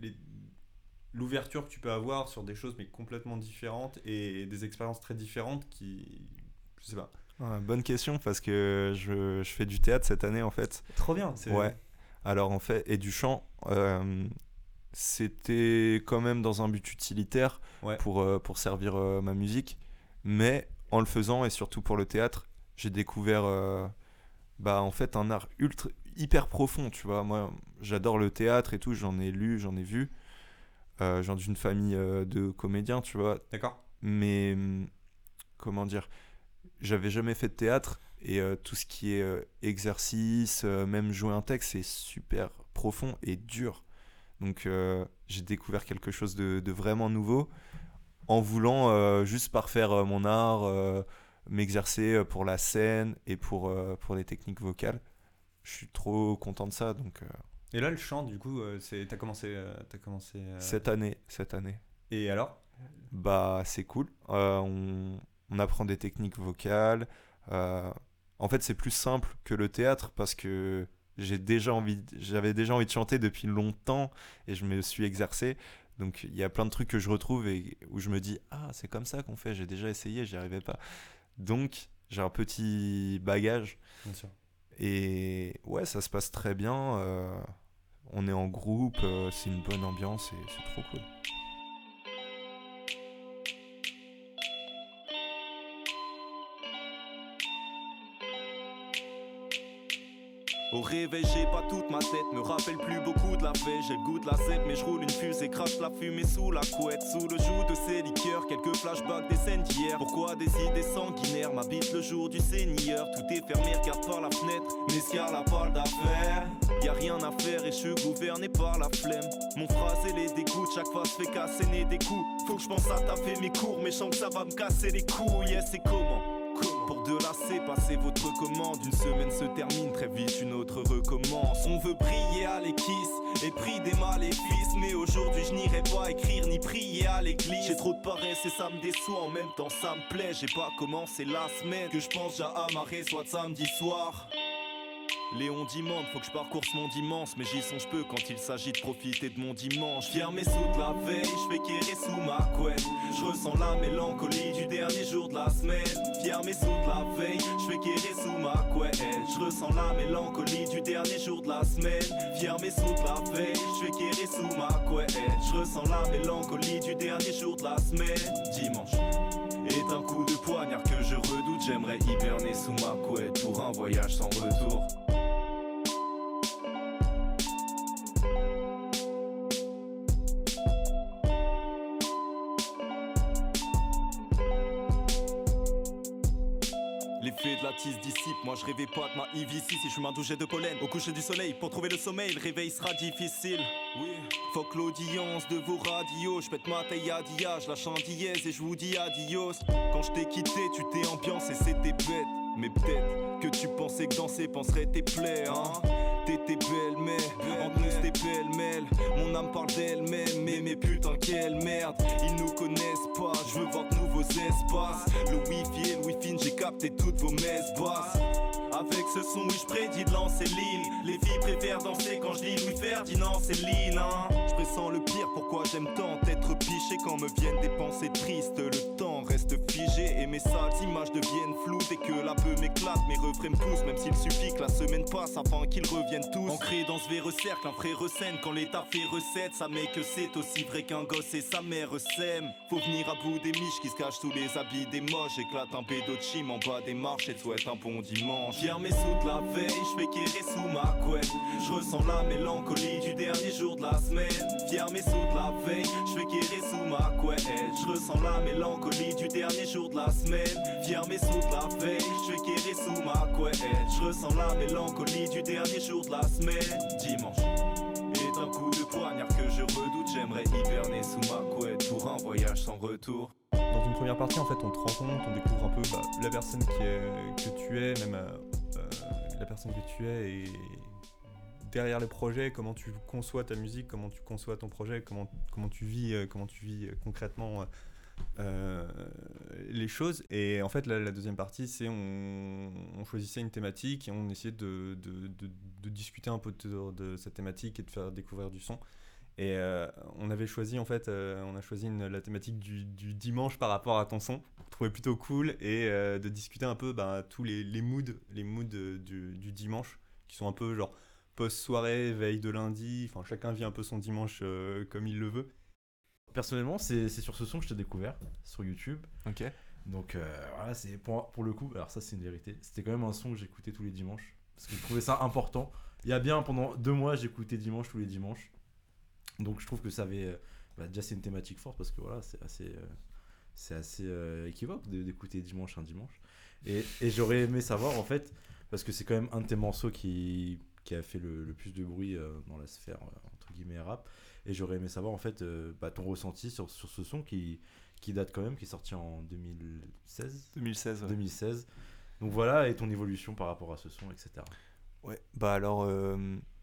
les- l'ouverture que tu peux avoir sur des choses mais complètement différentes et des expériences très différentes qui, je sais pas. Bonne question parce que je, je fais du théâtre cette année en fait. Trop bien. C'est... Ouais. Alors en fait, et du chant, euh, c'était quand même dans un but utilitaire Ouais. pour, euh, pour servir euh, ma musique. Mais en le faisant, et surtout pour le théâtre, j'ai découvert bah, en fait un art ultra, hyper profond, tu vois. Moi, j'adore le théâtre et tout, j'en ai lu, j'en ai vu. Euh, je viens d'une famille euh, de comédiens, tu vois. D'accord Mais hum, comment dire J'avais jamais fait de théâtre et euh, tout ce qui est euh, exercice, même jouer un texte, c'est super profond et dur. Donc j'ai découvert quelque chose de, de vraiment nouveau en voulant juste parfaire mon art, m'exercer pour la scène et pour, pour les techniques vocales. Je suis trop content de ça. Donc Et là, le chant, du coup, euh, c'est t'as commencé, euh, t'as commencé. euh, cette année, cette année. Et alors? Bah, c'est cool. On, on apprend des techniques vocales. En fait, c'est plus simple que le théâtre parce que j'ai déjà envie, j'avais déjà envie de chanter depuis longtemps et je me suis exercé. Donc, il y a plein de trucs que je retrouve et où je me dis ah, c'est comme ça qu'on fait. J'ai déjà essayé, j'y arrivais pas. Donc, j'ai un petit bagage Bien sûr. et ouais, ça se passe très bien. euh, on est en groupe, euh, c'est une bonne ambiance et c'est trop cool. Au réveil, j'ai pas toute ma tête, me rappelle plus beaucoup de la veille. J'ai le goût de la zette, mais je roule une fusée, crache la fumée sous la couette. Sous le joug de ces liqueurs, quelques flashbacks des scènes d'hier. Pourquoi des idées sanguinaires m'habitent le jour du Seigneur? Tout est fermé, regarde par la fenêtre, Messia la parle d'affaires. Y a rien à faire et je suis gouverné par la flemme. Mon phrasé les dégoûte, chaque fois se fait casser des coups. Faut que je pense à taffer mes cours, sens que ça va me casser les couilles. Yeah, c'est comment? De lasser, passez votre commande. Une semaine se termine, très vite une autre recommence. On veut briller à l'équisse et prix des maléfices. Mais aujourd'hui, je n'irai pas écrire ni prier à l'église. J'ai trop de paresse et ça me déçoit. En même temps, ça me plaît. J'ai pas commencé la semaine que je pense déjà amarrer, soit samedi soir. Léon demande, faut que je parcourse mon dimanche, mais j'y songe peu quand il s'agit de profiter de mon dimanche. Fier mes sous de la veille, je fais quérir sous ma couette. Je ressens la mélancolie du dernier jour de la semaine. Fier mes sous de la veille, je fais quérir sous ma couette. Je ressens la mélancolie du dernier jour de la semaine. Fier mes sous de la veille, je fais quérir sous ma couette. Je ressens la mélancolie du dernier jour de la semaine. Dimanche J'aimerais hiberner sous ma couette pour un voyage sans retour. L'effet de la tisse dissipe, moi je rêvais pas de ma IVC si je suis douché de pollen. Au coucher du soleil, pour trouver le sommeil, le réveil sera difficile. Oui, fuck l'audience de vos radios, je pète ma taille à dia, je lâche un dièse et je vous dis adios. Quand je t'ai quitté, tu t'es ambiancé, c'était bête. Mais peut-être que tu pensais que danser penserait tes plaies, hein. T'étais belle, mais entre nous c'était pêle-mêle. Mon âme parle d'elle-même, mais mais putain, quelle merde. Ils nous connaissent pas, je veux voir de nouveaux espaces. Le wifi et le wifi, capté toutes vos messes. Avec ce son, oui, je prédis de lancer l'île. Les filles préfèrent danser quand je lis Louis Ferdinand, Céline, hein. Je pressens le pire, pourquoi j'aime tant être piché quand me viennent des pensées tristes. Le temps et mes sales images deviennent floues. Dès que la peu m'éclate, mes refrains me poussent, même s'il suffit que la semaine passe afin qu'ils reviennent tous. Ancré dans ce véreux cercle, un frère scène quand l'état fait recette. Ça met que c'est aussi vrai qu'un gosse et sa mère sème. Faut venir à bout des miches qui se cachent sous les habits des moches. Éclate un pédo de chim en bas des marches et te souhaite un bon dimanche. Fier mes sous de la veille, je fais quérir sous ma couette. Je ressens la mélancolie du dernier jour de la semaine. Fier mes sous de la veille, je fais quérir sous ma couette. Je ressens la mélancolie du dernier jour de la semaine. Fier mes sous de la veille, je fais quérir sous ma couette. Je ressens la mélancolie du dernier jour de la semaine. Dimanche est un coup de poignard que je redoute. J'aimerais hiberner sous ma couette pour un voyage sans retour. Dans une première partie, en fait, on te rencontre, on découvre un peu bah, la personne qui est, que tu es, même euh, euh, la personne que tu es et derrière le projet, comment tu conçois ta musique, comment tu conçois ton projet, comment, comment tu vis, euh, comment tu vis euh, concrètement euh, les choses. Et en fait, la, deuxième partie, c'est on, choisissait une thématique et on essayait de, de, discuter un peu de, cette thématique et de faire découvrir du son. Et euh, on avait choisi en fait, euh, on a choisi la thématique du, dimanche par rapport à ton son. On plutôt cool et de discuter un peu bah, tous les, les moods, les moods du, du dimanche qui sont un peu genre post-soirée, veille de lundi. Enfin, chacun vit un peu son dimanche comme il le veut. Personnellement, c'est c'est sur ce son que je t'ai découvert, sur YouTube. Ok. Donc euh, voilà, c'est pour, pour le coup, alors ça c'est une vérité, c'était quand même un son que j'écoutais tous les dimanches, parce que je trouvais ça important. Il y a bien, pendant deux mois, j'écoutais dimanche tous les dimanches. Donc je trouve que ça avait... euh, bah, déjà c'est une thématique forte, parce que voilà, c'est assez, euh, c'est assez euh, équivoque d'écouter dimanche un dimanche. Et, et j'aurais aimé savoir, en fait, parce que c'est quand même un de tes morceaux qui, qui a fait le, le plus de bruit dans la sphère, entre guillemets, rap. Et j'aurais aimé savoir, en fait, euh, bah, ton ressenti sur, sur ce son qui, qui date quand même, qui est sorti en 2016 2016. ouais. 2016. Donc voilà, et ton évolution par rapport à ce son, etc. Ouais, bah alors, euh,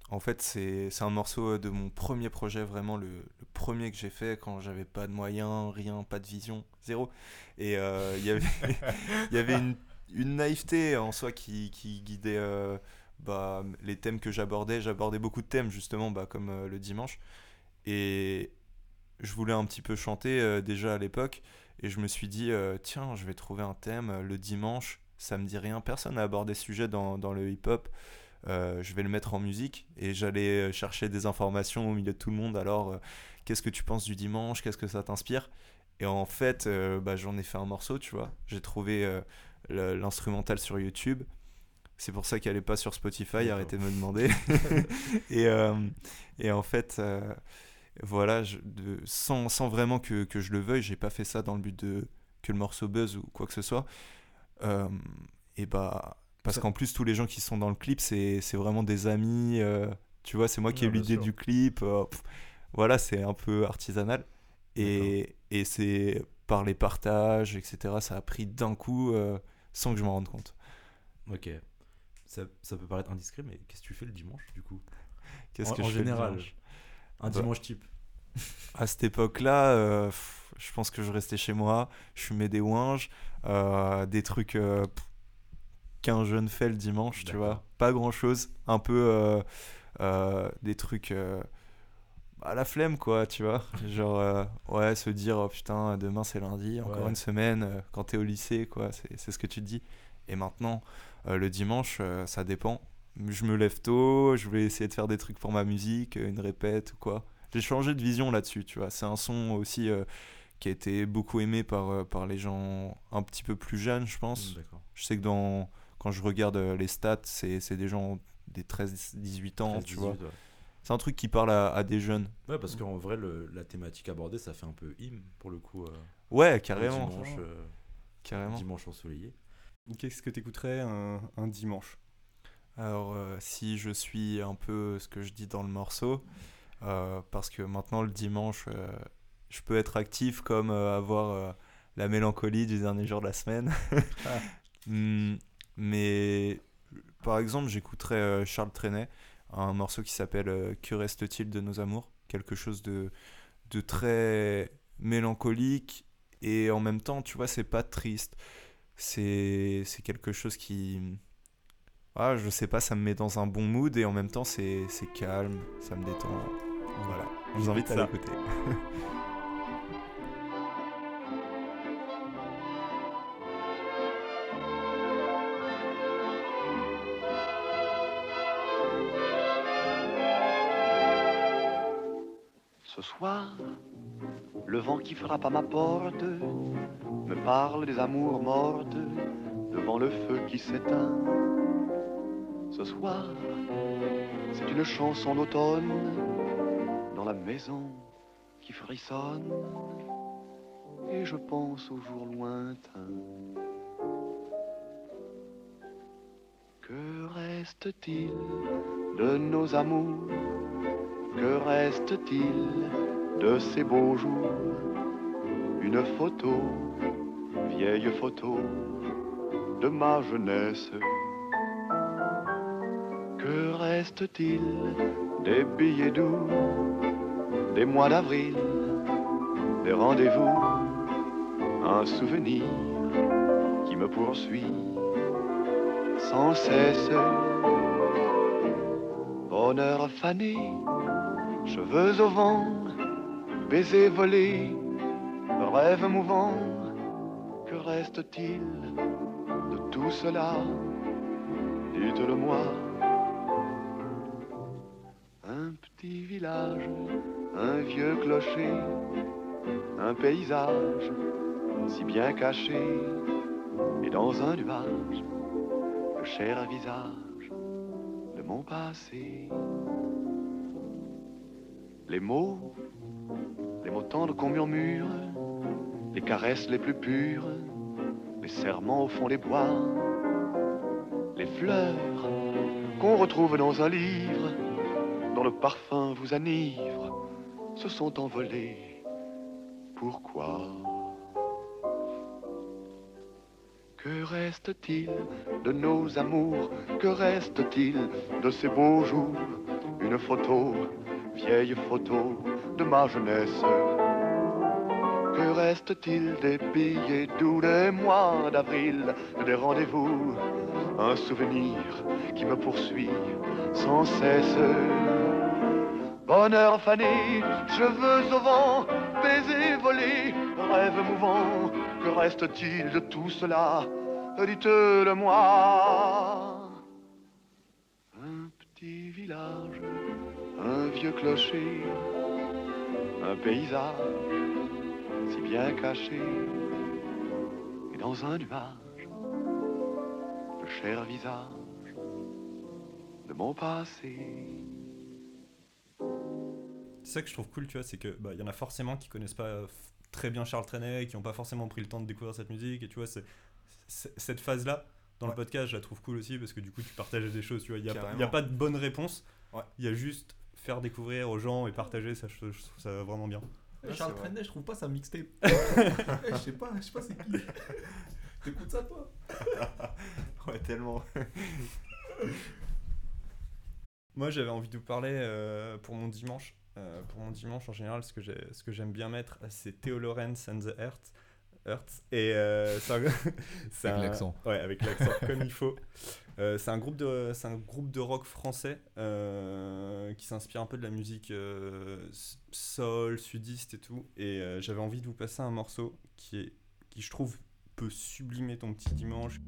en fait, c'est un morceau de mon premier projet, vraiment le, le premier que j'ai fait quand j'avais pas de moyens, rien, pas de vision, zéro. Et euh, il y avait, il y avait une, une naïveté en soi qui, qui guidait euh, bah, les thèmes que j'abordais. J'abordais beaucoup de thèmes, justement, bah, comme euh, le dimanche. Et je voulais un petit peu chanter euh, déjà à l'époque. Et je me suis dit, euh, tiens, je vais trouver un thème euh, le dimanche. Ça me dit rien. Personne n'a abordé ce sujet dans, dans le hip-hop. Euh, je vais le mettre en musique. Et j'allais chercher des informations au milieu de tout le monde. Alors, qu'est-ce que tu penses du dimanche? Qu'est-ce que ça t'inspire? Et en fait, bah, j'en ai fait un morceau, tu vois. J'ai trouvé l'instrumental sur YouTube. C'est pour ça qu'elle n'est pas sur Spotify, arrêtez de me demander. et, euh, et en fait, euh, voilà, je- de- sans, sans vraiment que, que je le veuille, j'ai pas fait ça dans le but de que le morceau buzz ou quoi que ce soit. Euh, et bah, parce qu'en plus, tous les gens qui sont dans le clip, c'est vraiment des amis. euh, tu vois, c'est moi qui ai eu l'idée du clip. euh, pff, voilà, c'est un peu artisanal. Et, et c'est par les partages, etc. Ça a pris d'un coup sans que je m'en rende compte. Ok. Ça, ça peut paraître indiscret, mais qu'est-ce que tu fais le dimanche, du coup? Qu'est-ce En- que en je fais le général. dimanche? Un Bah. dimanche type. À cette époque-là, euh, je pense que je restais chez moi, je fumais des ouinges, euh, des trucs euh, qu'un jeune fait le dimanche, tu vois. Pas grand-chose, un peu des trucs à la flemme, quoi, tu vois. Genre, euh, ouais, se dire, oh, putain, demain c'est lundi, encore Ouais. une semaine, euh, quand t'es au lycée, quoi, c'est c'est ce que tu te dis. Et maintenant, euh, le dimanche, ça dépend. Je me lève tôt, je vais essayer de faire des trucs pour ma musique, euh, une répète ou quoi. J'ai changé de vision là-dessus, tu vois. C'est un son aussi euh, qui a été beaucoup aimé par, euh, par les gens un petit peu plus jeunes, je pense. D'accord. Je sais que dans, quand je regarde les stats, c'est c'est des gens des 13-18 ans, 13, tu vois. 18, ouais. C'est un truc qui parle à, à des jeunes. Ouais, parce qu'en vrai, le- la thématique abordée, ça fait un peu hymne, pour le coup. euh, Ouais, carrément. Dimanche, euh, carrément. dimanche ensoleillé. Qu'est-ce que t'écouterais un, un dimanche? Alors, euh, si je suis un peu ce que je dis dans le morceau, euh, parce que maintenant, le dimanche, euh, je peux être actif comme avoir la mélancolie du dernier jour de la semaine. Hmm, mais, par exemple, j'écouterais Charles Trenet, un morceau qui s'appelle Que reste-t-il de nos amours? Quelque chose de, de très mélancolique et en même temps, tu vois, c'est pas triste. C'est quelque chose qui ah, je sais pas, ça me met dans un bon mood et en même temps c'est c'est calme, ça me détend. Voilà, je vous invite à ça. l'écouter. Ce soir, le vent qui frappe à ma porte me parle des amours mortes devant le feu qui s'éteint. Ce soir, c'est une chanson d'automne dans la maison qui frissonne et je pense aux jours lointains. Que reste-t-il de nos amours? Que reste-t-il de ces beaux jours? Une photo, vieille photo de ma jeunesse. Que reste-t-il des billets doux, des mois d'avril, des rendez-vous Un souvenir qui me poursuit sans cesse. Bonheur fané, cheveux au vent, baisers volés, rêve mouvant. Que reste-t-il de tout cela? Dites-le-moi. Un vieux clocher, un paysage si bien caché, et dans un nuage, le cher visage de mon passé. Les mots, les mots tendres qu'on murmure, les caresses les plus pures, les serments au fond des bois, les fleurs qu'on retrouve dans un livre, le parfum vous enivre, se sont envolés. Pourquoi? Que reste-t-il de nos amours? Que reste-t-il de ces beaux jours? Une photo, vieille photo de ma jeunesse. Que reste-t-il des billets doux des mois d'avril, des rendez-vous? Un souvenir qui me poursuit sans cesse. Bonheur fané, cheveux au vent, baisers volés, rêve mouvant. Que reste-t-il de tout cela? Dites-le moi. Un petit village, un vieux clocher, un paysage si bien caché, et dans un nuage, le cher visage de mon passé. C'est ça que je trouve cool, tu vois, c'est que bah, y en a forcément qui connaissent pas euh, très bien Charles Trenet, qui n'ont pas forcément pris le temps de découvrir cette musique, et tu vois, c'est, cette phase-là, dans le podcast, je la trouve cool aussi, parce que du coup, tu partages des choses, tu vois, il n'y a, pas- Carrément. y a pas de bonne réponse, Ouais. il y a juste faire découvrir aux gens et partager, ça, je, je trouve ça vraiment bien. Ouais, Charles vrai. Trenet, je trouve pas sa mixtape. Eh, je sais pas, je sais pas c'est qui. T'écoutes ça toi? Ouais, tellement. Moi, j'avais envie de vous parler euh, pour mon dimanche. Euh, pour mon dimanche, en général, ce que, j'aime bien mettre, c'est Theo Lorenz and the Earth. Earth. Et euh, c'est un, c'est Avec l'accent. Ouais, avec l'accent comme il faut. Euh, c'est un groupe de, c'est un groupe de rock français euh, qui s'inspire un peu de la musique soul, sudiste et tout. Et j'avais envie de vous passer un morceau qui est, qui je trouve peut sublimer ton petit dimanche.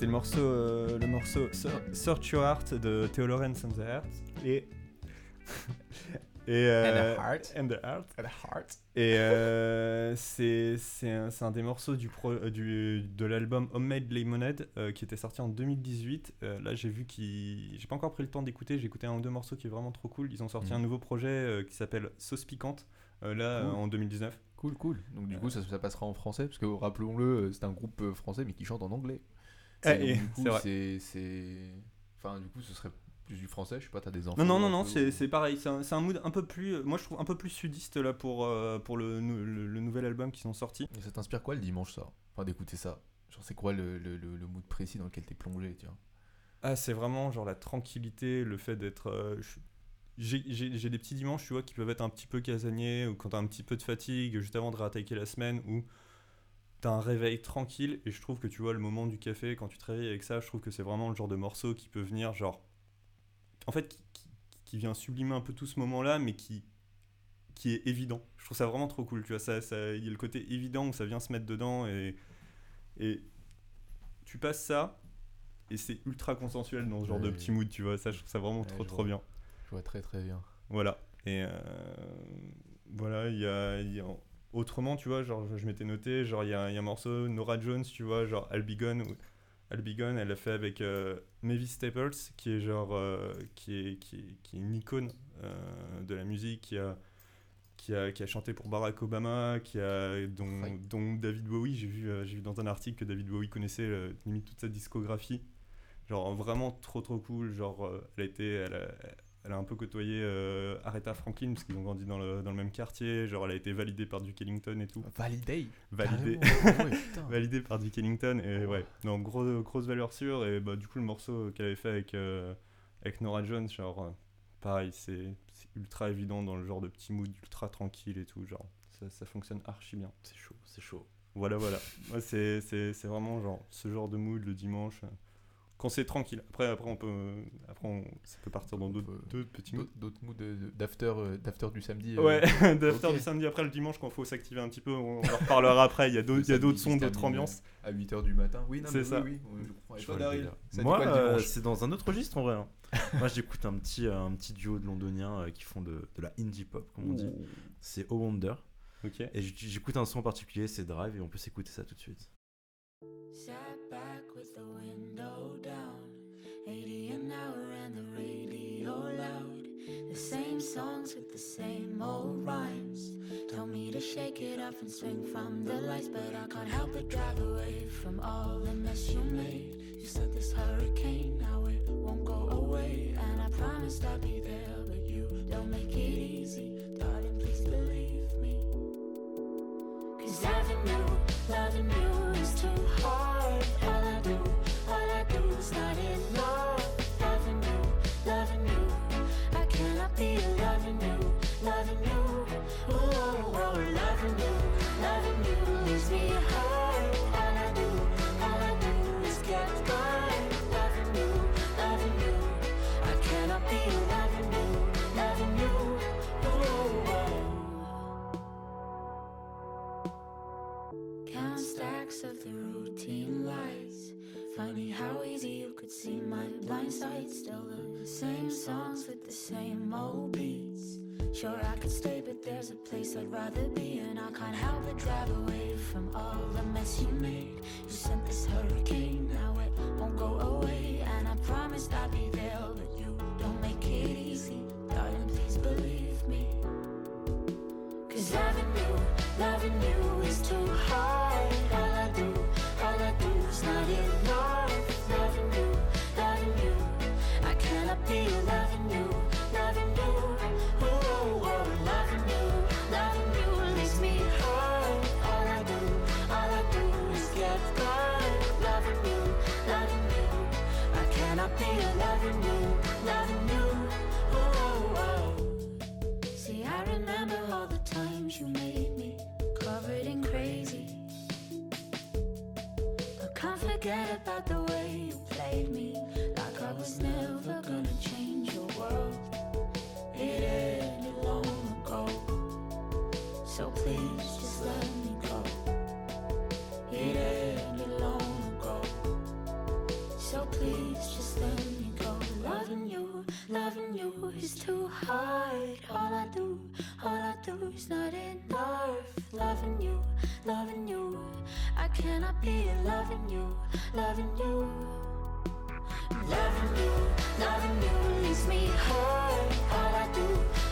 C'était le morceau, euh, le morceau Search Your Heart de Theo Lawrence and the Heart. Et. et euh, heart. and the Heart. And a heart. Et euh, c'est c'est un, c'est un des morceaux du pro- euh, du, de l'album Homemade Lemonade euh, qui était sorti en 2018. Euh, là, j'ai vu qu'il. J'ai pas encore pris le temps d'écouter. J'ai écouté un ou deux morceaux qui est vraiment trop cool. Ils ont sorti Mhm. un nouveau projet euh, qui s'appelle Sauce Piquante. euh, là, Cool. euh, en 2019. Cool, cool. Donc du coup, ça, ça passera en français, parce que rappelons-le, c'est un groupe français, mais qui chante en anglais. Ah, Et du coup, c'est... Enfin, du coup, ce serait plus du français, je sais pas, t'as des enfants Non, non, non, peu, c'est ou- pareil. C'est un, un mood un peu plus. Moi, je trouve un peu plus sudiste là pour, euh, pour le, le, le nouvel album qui sont sortis. Et ça t'inspire quoi le dimanche, ça? Enfin, d'écouter ça Genre, c'est quoi le, le, mood précis dans lequel t'es plongé, tu vois? Ah, c'est vraiment genre la tranquillité, le fait d'être. euh, J'ai des petits dimanches, tu vois, qui peuvent être un petit peu casaniers, ou quand t'as un petit peu de fatigue, juste avant de réattaquer la semaine, où t'as un réveil tranquille, et je trouve que tu vois, le moment du café, quand tu te réveilles avec ça, je trouve que c'est vraiment le genre de morceau qui peut venir, genre. En fait, qui, qui- qui vient sublimer un peu tout ce moment-là, mais qui, qui est évident. Je trouve ça vraiment trop cool, tu vois. Ça, ça- Il y a le côté évident où ça vient se mettre dedans, et, et tu passes ça, et c'est ultra consensuel dans ce genre de petit mood, tu vois. Ça, je trouve ça vraiment trop trop vois. bien. Je vois très très bien. Voilà. Et euh, voilà, il y a, il y a- Autrement, tu vois, genre, je, m'étais noté, genre, il y a, il y a un morceau, Nora Jones, tu vois, genre, Gone, elle l'a fait avec euh, Mavis Staples, qui est genre, euh, qui, est, qui, est, qui est une icône euh, de la musique, qui a, qui, a, qui a chanté pour Barack Obama, qui a, dont, dont David Bowie, j'ai vu, j'ai vu dans un article que David Bowie connaissait limite toute sa discographie. Genre vraiment trop trop cool. Genre elle a été, elle a, elle a un peu côtoyé euh, Aretha Franklin parce qu'ils ont grandi dans le, dans le même quartier. Genre elle a été validée par Duke Ellington et tout. Validé Validée, ouais, putain. validée par Duke Ellington et ouais. Donc gros, grosse valeur sûre et bah du coup le morceau qu'elle avait fait avec euh, avec Nora Jones, genre euh, pareil, c'est ultra évident dans le genre de petit mood ultra tranquille et tout. Genre ça, ça fonctionne archi bien. C'est chaud, c'est chaud. Voilà, voilà. Ouais, c'est, vraiment genre ce genre de mood le dimanche. Euh, Quand c'est tranquille. Après, après, on peut, après on, ça peut partir dans d'autres, petits moods. D'autres moods de- de- d'after euh, d'after du samedi. euh, Ouais, d'after du samedi après le dimanche, quand il faut s'activer un petit peu, on en reparlera après. Il y a d'autres, il y a d'autres sons, d'autres ambiances. À 8h du matin. Oui, non, C'est ça. oui, oui, je Moi, euh, c'est dans un autre registre en vrai. hein. Moi, j'écoute un petit, euh, un petit duo de londoniens euh, qui font de, de la indie pop, comme on dit. C'est Oh Wonder. Ok. Et j'écoute un son en particulier, c'est Drive, et on peut s'écouter ça tout de suite. Sat back with the window down, 80 an hour and the radio loud. The same songs with the same old rhymes. Told me to shake it off and swing from the lights, but I can't help but drive away from all the mess you made. You sent this hurricane, now it won't go away. And I promised I'd be there, but you don't make it easy. Darling, please believe me. Cause loving you, loving you place I'd rather be. And I can't help but drive away from all the mess you made. You sent this hurricane, now it won't go away. And I promised I'd be there, but you don't make it easy. Darling, please believe me. Cause loving you, loving you is too hard. The times you made me covered in crazy. I can't forget about the way you played me, all I do is not enough. Loving you, loving you, I cannot be loving you, loving you. Loving you, loving you leaves me hurt. All I do,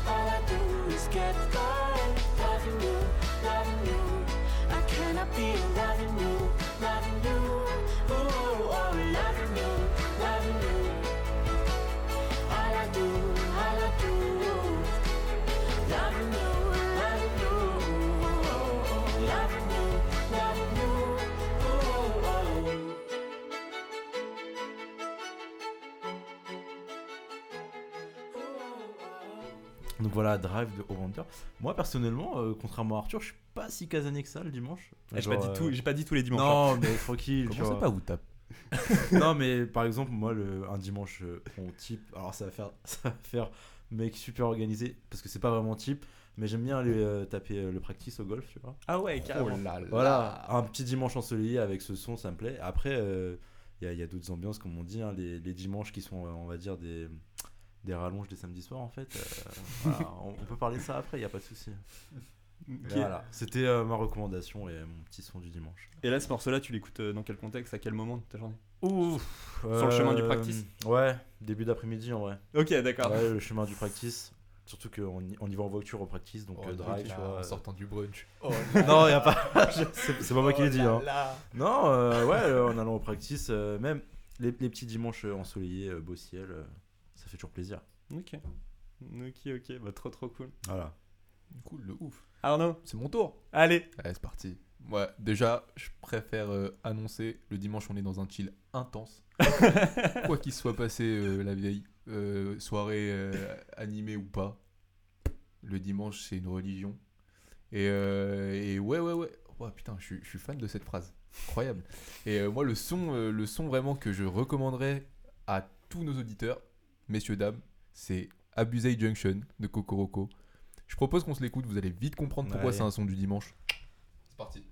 all I do is get hurt. Loving you, loving you, I cannot be loving Donc voilà, Drive de Overhunter. Moi personnellement, euh, contrairement à Arthur, je suis pas si casanier que ça le dimanche. Eh, J'ai pas, dit tout- euh, j'ai pas dit tous les dimanches. Non, hein. mais tranquille. ça vois. pas vous tape non, mais par exemple, moi, le, un dimanche, euh, on type. Alors, ça va faire, ça va faire mec super organisé parce que c'est pas vraiment type. Mais j'aime bien aller euh, taper euh, le practice au golf, tu vois. Ah ouais, carrément. Oh là là. Voilà, un petit dimanche ensoleillé avec ce son, ça me plaît. Après, euh, il y a, il y a d'autres ambiances, comme on dit, hein, les, les dimanches qui sont, on va dire, des, des rallonges des samedis soirs, en fait. Euh, voilà, on, on peut parler de ça après, il n'y a pas de souci. Voilà, c'était euh, ma recommandation et mon petit son du dimanche. Et là, ce morceau-là, tu l'écoutes euh, dans quel contexte À quel moment de ta journée? Ouf, Sur le chemin du practice? Ouais, début d'après-midi en vrai. Ok, d'accord. Ouais, le chemin du practice. Surtout qu'on y, on y va en voiture au practice, donc Oh, drive, tu vois. en euh. sortant du brunch. non, y a pas. c'est pas moi qui l'ai dit. Oh Hein. là Non, euh, ouais, euh, en allant au practice, euh, même les, les petits dimanches ensoleillés, euh, beau ciel, euh, ça fait toujours plaisir. Ok. Ok, ok, bah trop trop cool. Voilà. Cool, le ouf. Arnaud, C'est mon tour. allez Allez, c'est parti. Ouais, déjà, je préfère euh, annoncer le dimanche, on est dans un chill intense. Quoi qu'il se soit passé euh, la vieille euh, soirée euh, animée ou pas, le dimanche, c'est une religion. Et, euh, et ouais, ouais, ouais. Ouais, putain, je suis- je suis fan de cette phrase. Incroyable. Et euh, moi, le son, euh, le son vraiment que je recommanderais à tous nos auditeurs, messieurs, dames, c'est Abusei Junction de Kokoroko. Je propose qu'on se l'écoute, vous allez vite comprendre pourquoi c'est un son du dimanche. C'est parti.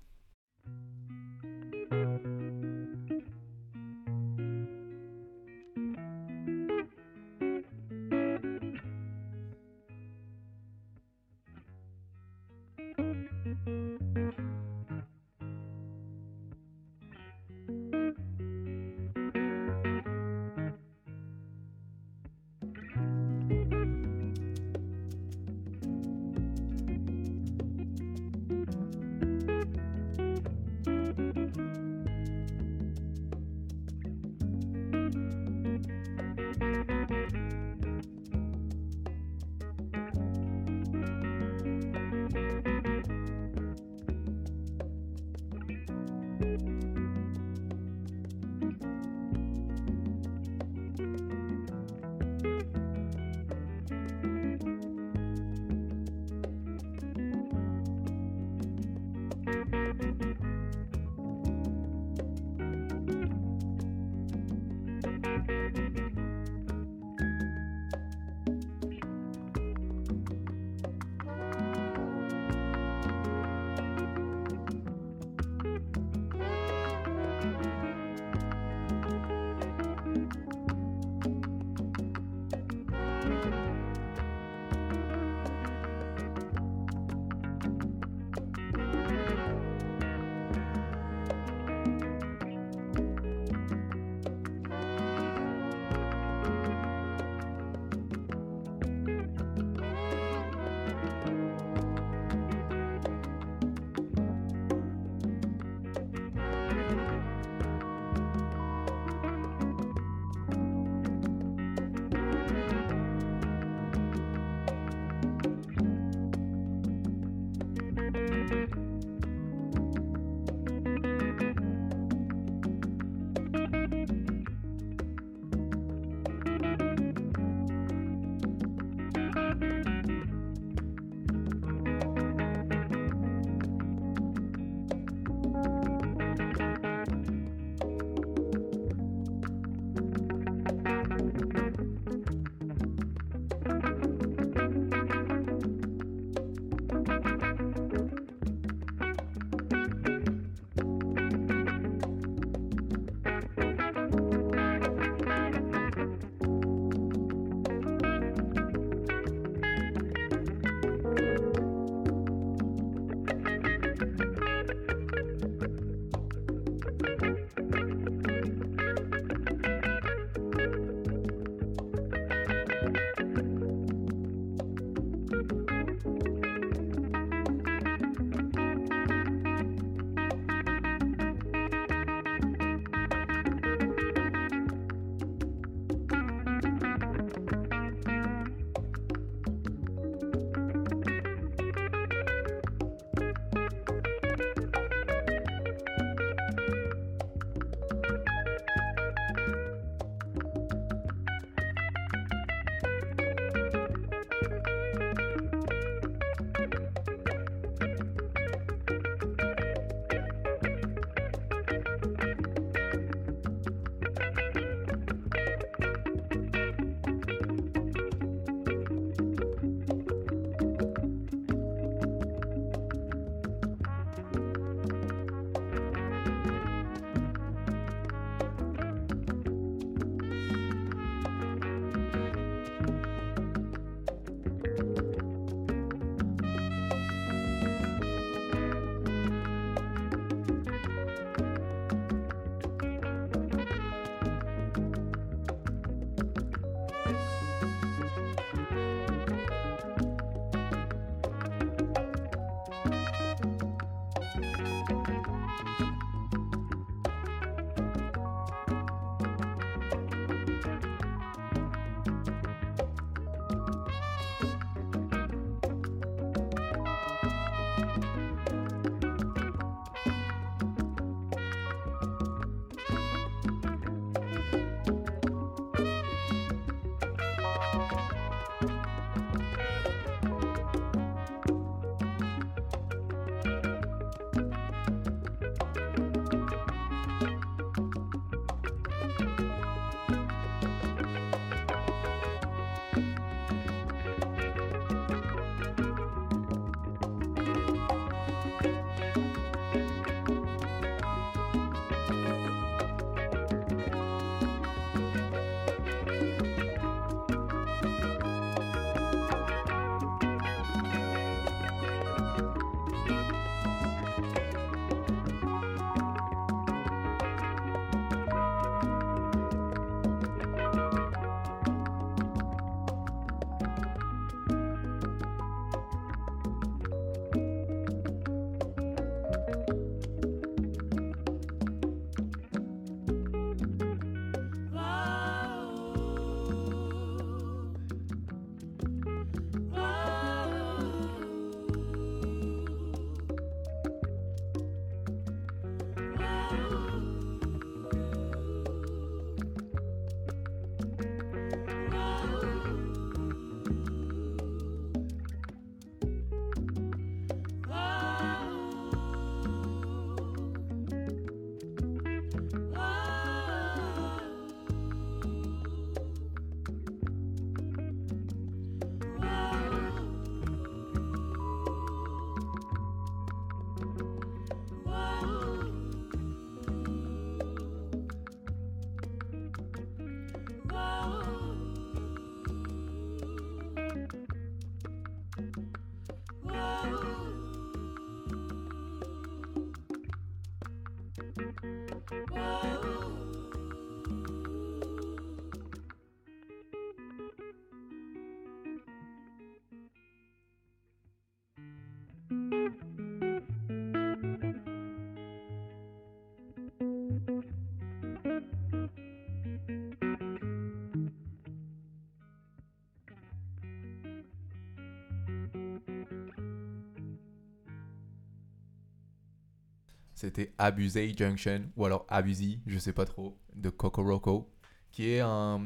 C'était Abusey Junction, ou alors Abusey, je sais pas trop, de Kokoroko, qui est un,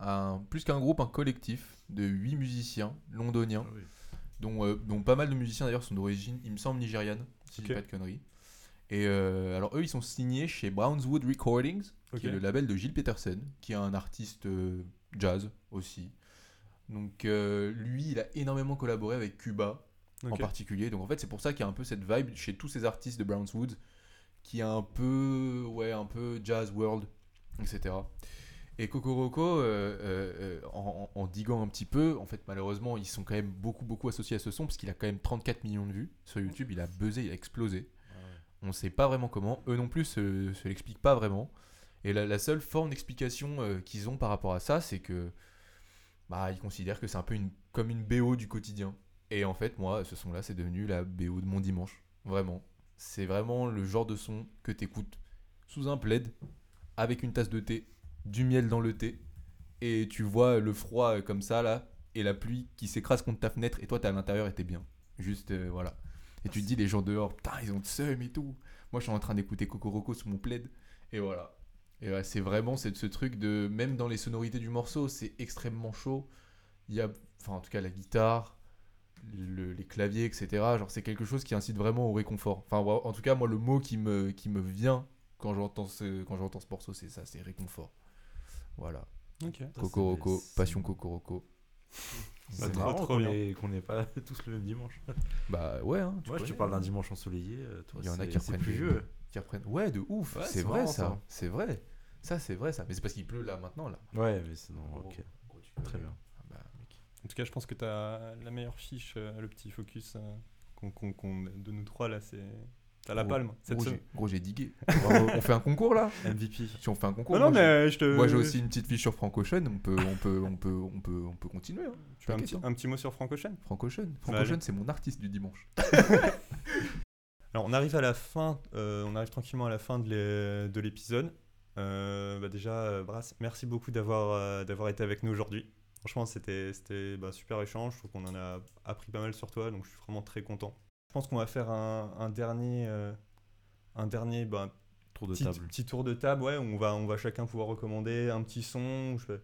un- plus qu'un groupe, un collectif de 8 musiciens londoniens, Ah oui. dont, euh, dont pas mal de musiciens d'ailleurs sont d'origine, il me semble, nigériane, si je dis pas de conneries. Et euh, alors eux, ils sont signés chez Brownswood Recordings, qui est le label de Gilles Peterson, qui est un artiste euh, jazz aussi. Donc lui, il a énormément collaboré avec Cuba en particulier. Donc en fait, c'est pour ça qu'il y a un peu cette vibe chez tous ces artistes de Brownswood qui est un peu, ouais, un peu jazz world, etc. Et Kokoroko, euh, euh, euh, en, en- en diguant un petit peu, en fait, malheureusement, ils sont quand même beaucoup, beaucoup associés à ce son parce qu'il a quand même 34 millions de vues sur YouTube. Il a buzzé, il a explosé. On ne sait pas vraiment comment. Eux non plus se, se l'expliquent pas vraiment. Et la, la seule forme d'explication euh, qu'ils ont par rapport à ça, c'est que bah, ils considèrent que c'est un peu une, comme une BO du quotidien. Et en fait, moi, ce son-là, c'est devenu la BO de mon dimanche. Vraiment. C'est vraiment le genre de son que t'écoutes sous un plaid, avec une tasse de thé, du miel dans le thé, et tu vois le froid euh, comme ça, là, et la pluie qui s'écrase contre ta fenêtre, et toi, t'es à l'intérieur et t'es bien. Juste, euh, voilà. Et tu te dis, les gens dehors, putain, ils ont le seum et tout. Moi, je suis en train d'écouter Kokoroko sous mon plaid, et voilà. Et ouais, c'est vraiment c'est ce truc de. Même dans les sonorités du morceau, c'est extrêmement chaud. Il y a. Enfin, en tout cas, la guitare, le- les claviers, etc. Genre, c'est quelque chose qui incite vraiment au réconfort. Enfin, en tout cas, moi, le mot qui me, qui me vient quand j'entends ce, quand j'entends ce morceau, c'est ça, c'est réconfort. Voilà. Ok. Kokoroko, c'est- passion Kokoroko. C'est trop, marrant trop qu'on bien. ait- qu'on n'ait pas tous le même dimanche. Bah ouais, hein, tu Moi, je te parle d'un hein. dimanche ensoleillé. euh, Toi, Il y en a qui reprennent plus des- vieux. Qui reprennent. Ouais, de ouf. Ouais, c'est vrai ça. C'est vrai. Ça, c'est vrai ça. Mais c'est parce qu'il pleut là maintenant là. Ouais, mais c'est non, Gros, ok. Très bien. En tout cas, je pense que tu as la meilleure fiche, euh, le petit focus euh, qu'on- qu'on- qu'on- de nous trois là. C'est t'as la Gros- palme. Cette Gros, j'ai- gros, j'ai digué. On fait un concours là? MVP. Si on fait un concours. Non, non, moi, j'ai- mais je te. Moi j'ai aussi une petite fiche sur Frank Ocean, on peut, on peut, on peut, on peut, on peut continuer. Hein. Tu un petit, hein. un petit mot sur Frank Ocean Frank Ocean. Frank Bah, Ocean, allez. c'est mon artiste du dimanche. Alors, on arrive à la fin, euh, on arrive tranquillement à la fin de l'é- de l'épisode. Euh, bah déjà, euh, Brass, merci beaucoup d'avoir euh, d'avoir été avec nous aujourd'hui. Franchement, c'était bah, super échange. Je trouve qu'on en a appris pas mal sur toi, donc je suis vraiment très content. Je pense qu'on va faire un, un dernier, euh, un dernier bah, Tour de petit, table. petit tour de table. Ouais, où on va, on va chacun pouvoir recommander un petit son. Je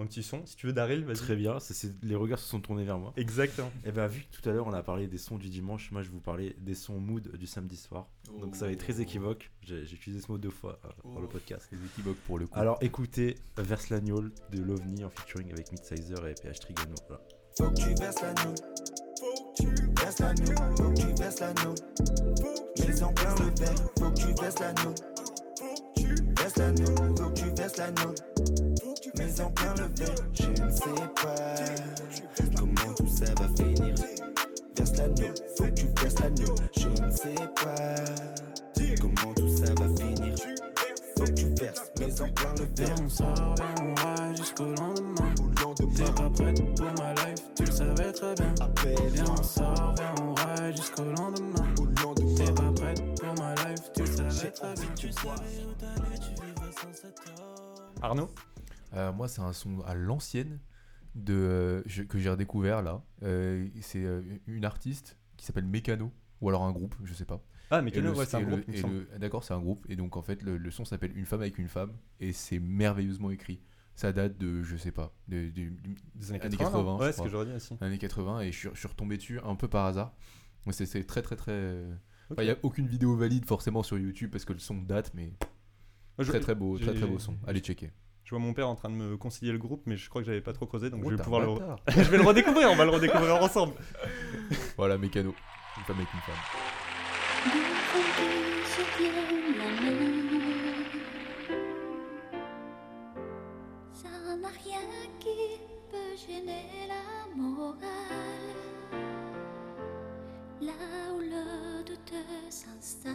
un petit son. Si tu veux, Daryl, vas-y. Très bien. les regards se sont tournés vers moi. Exactement. Et ben vu que tout à l'heure on a parlé des sons du dimanche, moi je vais vous parler des sons mood du samedi soir. Donc ça va être très équivoque. J'ai utilisé ce mot deux fois euh, dans le podcast. C'est équivoque pour le coup. Alors écoutez Verslagnol de Lovni en featuring avec Midsizer et PH Trigano. Voilà. Faut que tu verses. Faut que tu verses. Faut que tu verses l'anneau. Mets en plein le verre. Faut que tu verses l'anneau. Faut que tu verses l'anneau. Faut que tu verses l'anneau. Je ne sais pas comment tout ça va finir. Verse l'anneau. Faut que tu verses l'anneau. Je ne sais pas comment tout ça va finir. Faut que tu verses. Mets en plein le verre. on sort, viens, on ride jusqu'au lendemain. T'es pas prête pour ma life, tu le savais très bien. Viens, on sort, viens, on ride jusqu'au lendemain. T'es pas prête pour ma life, tu le savais très bien. Tu savais où t'allais, tu vivrais sans cet homme. Arnaud? Euh, moi, c'est un son à l'ancienne de euh, je- que j'ai redécouvert là. Euh, c'est une artiste qui s'appelle Mécano ou alors un groupe, je sais pas. Ah, le- ouais, c'est un groupe. D'accord, c'est un groupe. Et donc, en fait, le, le son s'appelle Une femme avec une femme. Et c'est merveilleusement écrit. Ça date de, je sais pas, de- Des années années 80. 80, je ouais, c'est ce que j'aurais dit aussi. années 80. Et je suis, je suis retombé dessus un peu par hasard. C'est- très, très, très. enfin, Il n'y a aucune vidéo valide forcément sur YouTube parce que le son date, mais je- très, très beau, très, très beau son. Allez checker. Je vois mon père en train de me conseiller le groupe, mais je crois que j'avais pas trop creusé, donc Oh, je vais pouvoir le. re- je vais le redécouvrir, on va le redécouvrir ensemble. Voilà, Mécano. Une femme avec une femme. Ça n'a rien qui peut gêner la morale. Là où le doute s'installe,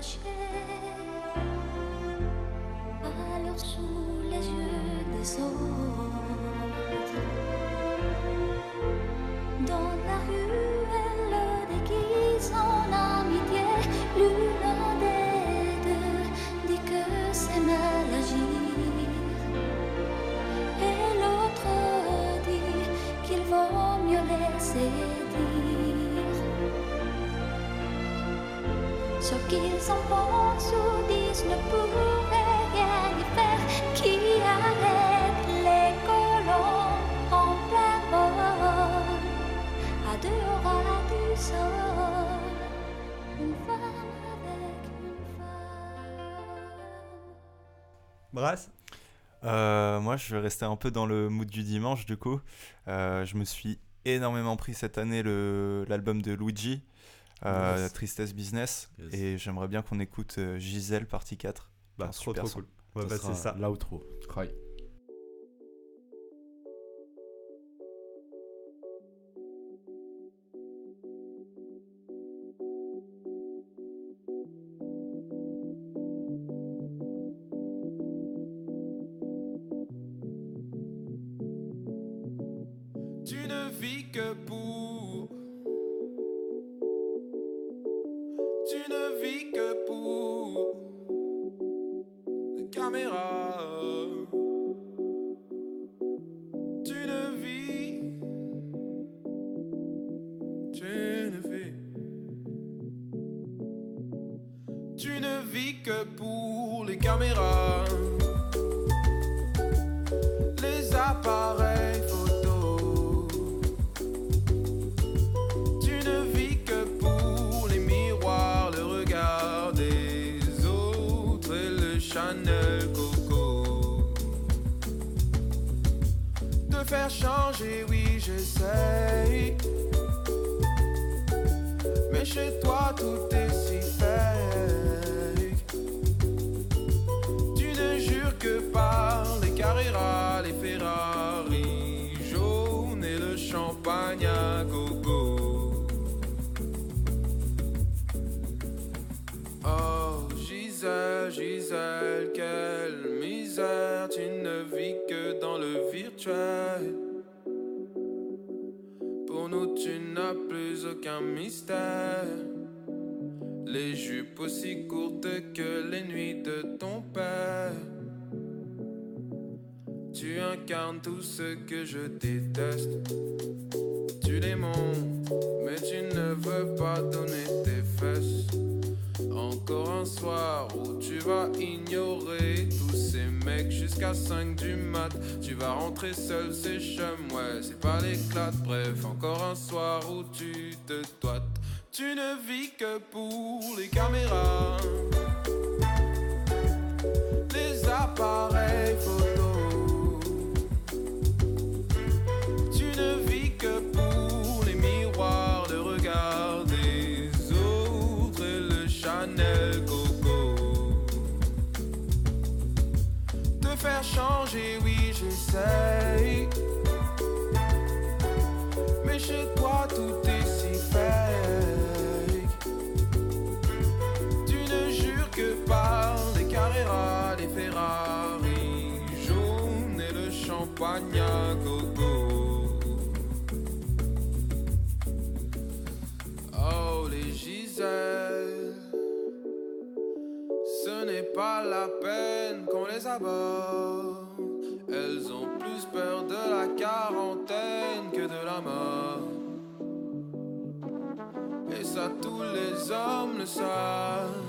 cacher. Alors sous les yeux des autres, ce qu'ils en pensent ou disent ne pourrait rien y faire. Qui arrête les colons en plein vol à deux ras du sol? Une femme avec une femme. Brasse Euh, moi, je vais rester un peu dans le mood du dimanche, du coup. Euh, je me suis énormément pris cette année l'album de Luigi, euh, Yes. Tristesse Business, Yes. et j'aimerais bien qu'on écoute euh, Gisèle, partie 4. Bah, trop super trop son. cool. On va Ça passer sera ça. L'outro. Right. Faire changer, oui, j'essaye. Mais chez toi, tout est si fake. Tu ne jures que par les Carrera, les Pour nous, tu n'as plus aucun mystère. Les jupes aussi courtes que les nuits de ton père. Tu incarnes tout ce que je déteste. Tu les montres, mais tu ne veux pas donner tes. Encore un soir où tu vas ignorer tous ces mecs jusqu'à 5 du mat. Tu vas rentrer seul, c'est chum, ouais, c'est pas l'éclat. Bref, encore un soir où tu te toites. Tu ne vis que pour les caméras, les appareils Mais chez toi, tout est si fake. Tu ne jures que par les Carrera, les Ferrari jaunes et le champagne à gogo. Oh, les Giselles, ce n'est pas la peine qu'on les aborde. Elles ont plus peur de la quarantaine que de la mort. Et ça, tous les hommes le savent.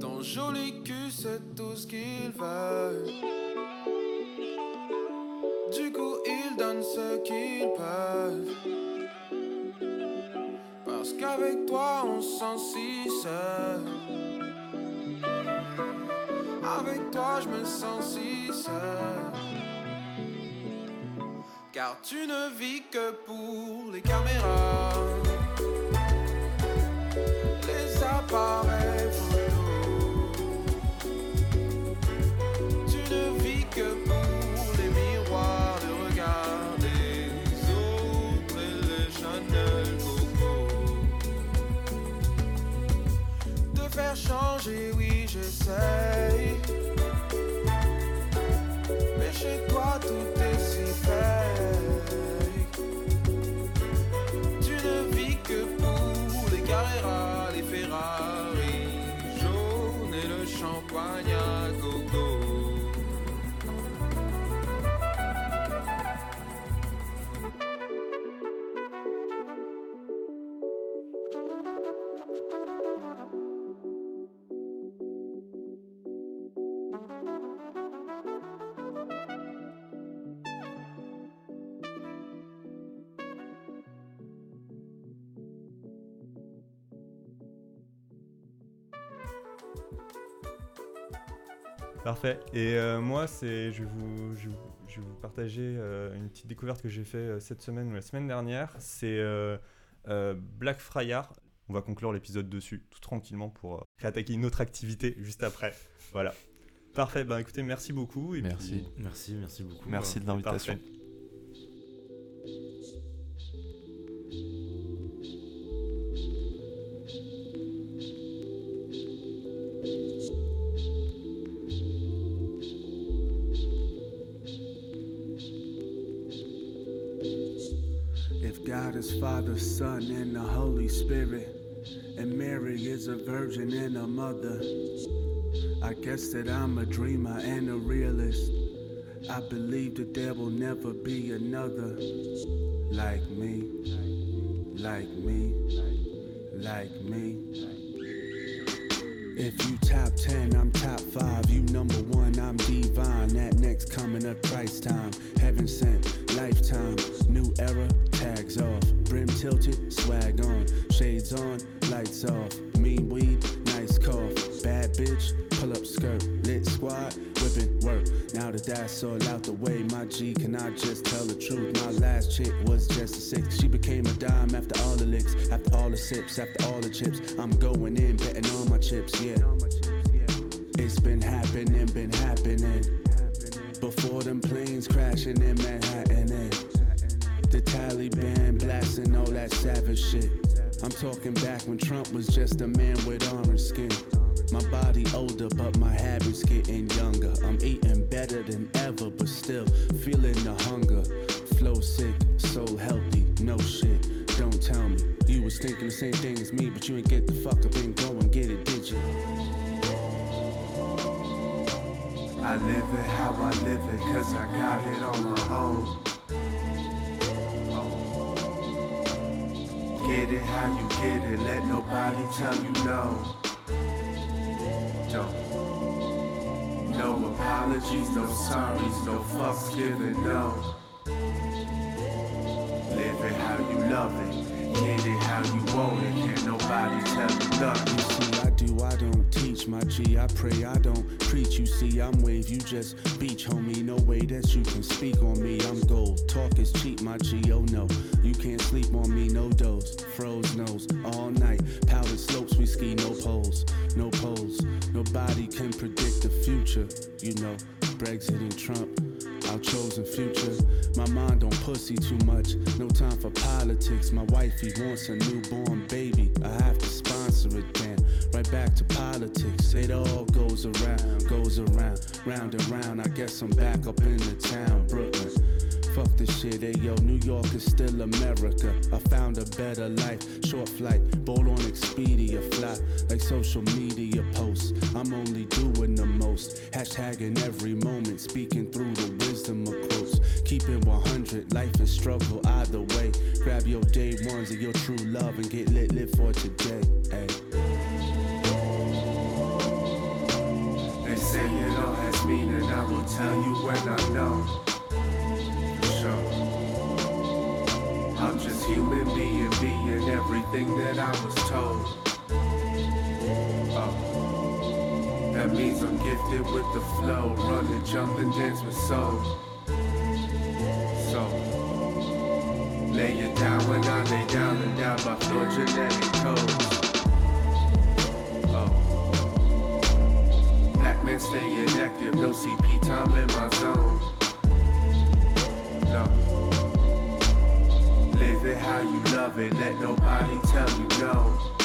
Ton joli cul, c'est tout ce qu'ils veulent. Du coup, ils donnent ce qu'ils peuvent. Parce qu'avec toi, on se sent si seul. Avec toi, je me sens si seul. Car tu ne vis que pour les caméras, les appareils photo. Tu ne vis que pour les miroirs de regard des autres et les Chanel Coco. Te faire changer, say. Parfait. Et euh, moi, c'est, je vais vous, je, vais vous- je vais vous partager euh, une petite découverte que j'ai fait euh, cette semaine ou la semaine dernière. C'est euh, euh, Black Friar. On va conclure l'épisode dessus, tout tranquillement, pour euh, réattaquer une autre activité juste après. Voilà. Parfait. Ben écoutez, merci beaucoup. et Merci. puis- Merci, merci beaucoup. Merci de l'invitation. Father, Son, and the Holy Spirit, and Mary is a virgin and a mother, I guess that I'm a dreamer and a realist. I believe that there will never be another like me, like me, like me. If you top 10, I'm top 5. You number one, I'm divine. That next coming of Christ time. Heaven sent, lifetime. New era, tags off. Brim tilted, swag on. Shades on, lights off. Mean weed, nice cough. Bad bitch, pull up skirt. Lit squad, whipping work. Now that that's all out the way, my G, can I just tell the truth? My last chick was just a six. She became a dime after all the licks, after all the sips, after all the chips. I'm going in, betting on my chips, yeah. It's been happening, been happening. Before them planes crashing in Manhattan, eh. The Taliban blasting all that savage shit. I'm talking back when Trump was just a man with orange skin. My body older, but my habits getting younger. I'm eating better than ever, but still feeling the hunger. Flow sick, soul healthy, no shit. Don't tell me you was thinking the same thing as me, but you ain't get the fuck up and go and get it, did you? I live it how I live it, cause I got it on my own. Get it how you get it, let nobody tell you no. Don't. No apologies, no sorries, no fucks given, no. Live it how you love it, get it how you want it, can't nobody tell you nothing. You see, I do, I don't teach my G, I pray, I don't preach. You see, I'm wave, you just beach, homie. No way that you can speak on me. I'm gold, talk is cheap, my G, oh no. You can't sleep on me, no dose, froze nose, all night. Powdered slopes, we ski, no poles, no poles. Nobody can predict the future, you know. Brexit and Trump, our chosen future. My mind don't pussy too much, no time for politics. My wifey wants a newborn baby, I have to sponsor it then. Right back to politics, it all goes around, goes around, round and round. I guess I'm back up in the town, Brooklyn. Fuck this shit, hey yo, New York is still America. I found a better life, short flight, bold on Expedia, fly like social media posts. I'm only doing the most, hashtagging every moment, speaking through the wisdom of quotes. Keeping 100, life is struggle either way. Grab your day ones of your true love and get lit, live for today. Hey. They say it all has meaning, I will tell you when I know. I'm just human being, being everything that I was told. Oh. That means I'm gifted with the flow, run and jump and dance with soul. So, lay it down when I lay down and down by your genetic. Oh. Men staying active, no CP time in my zone. No. Live it how you love it, let nobody tell you no.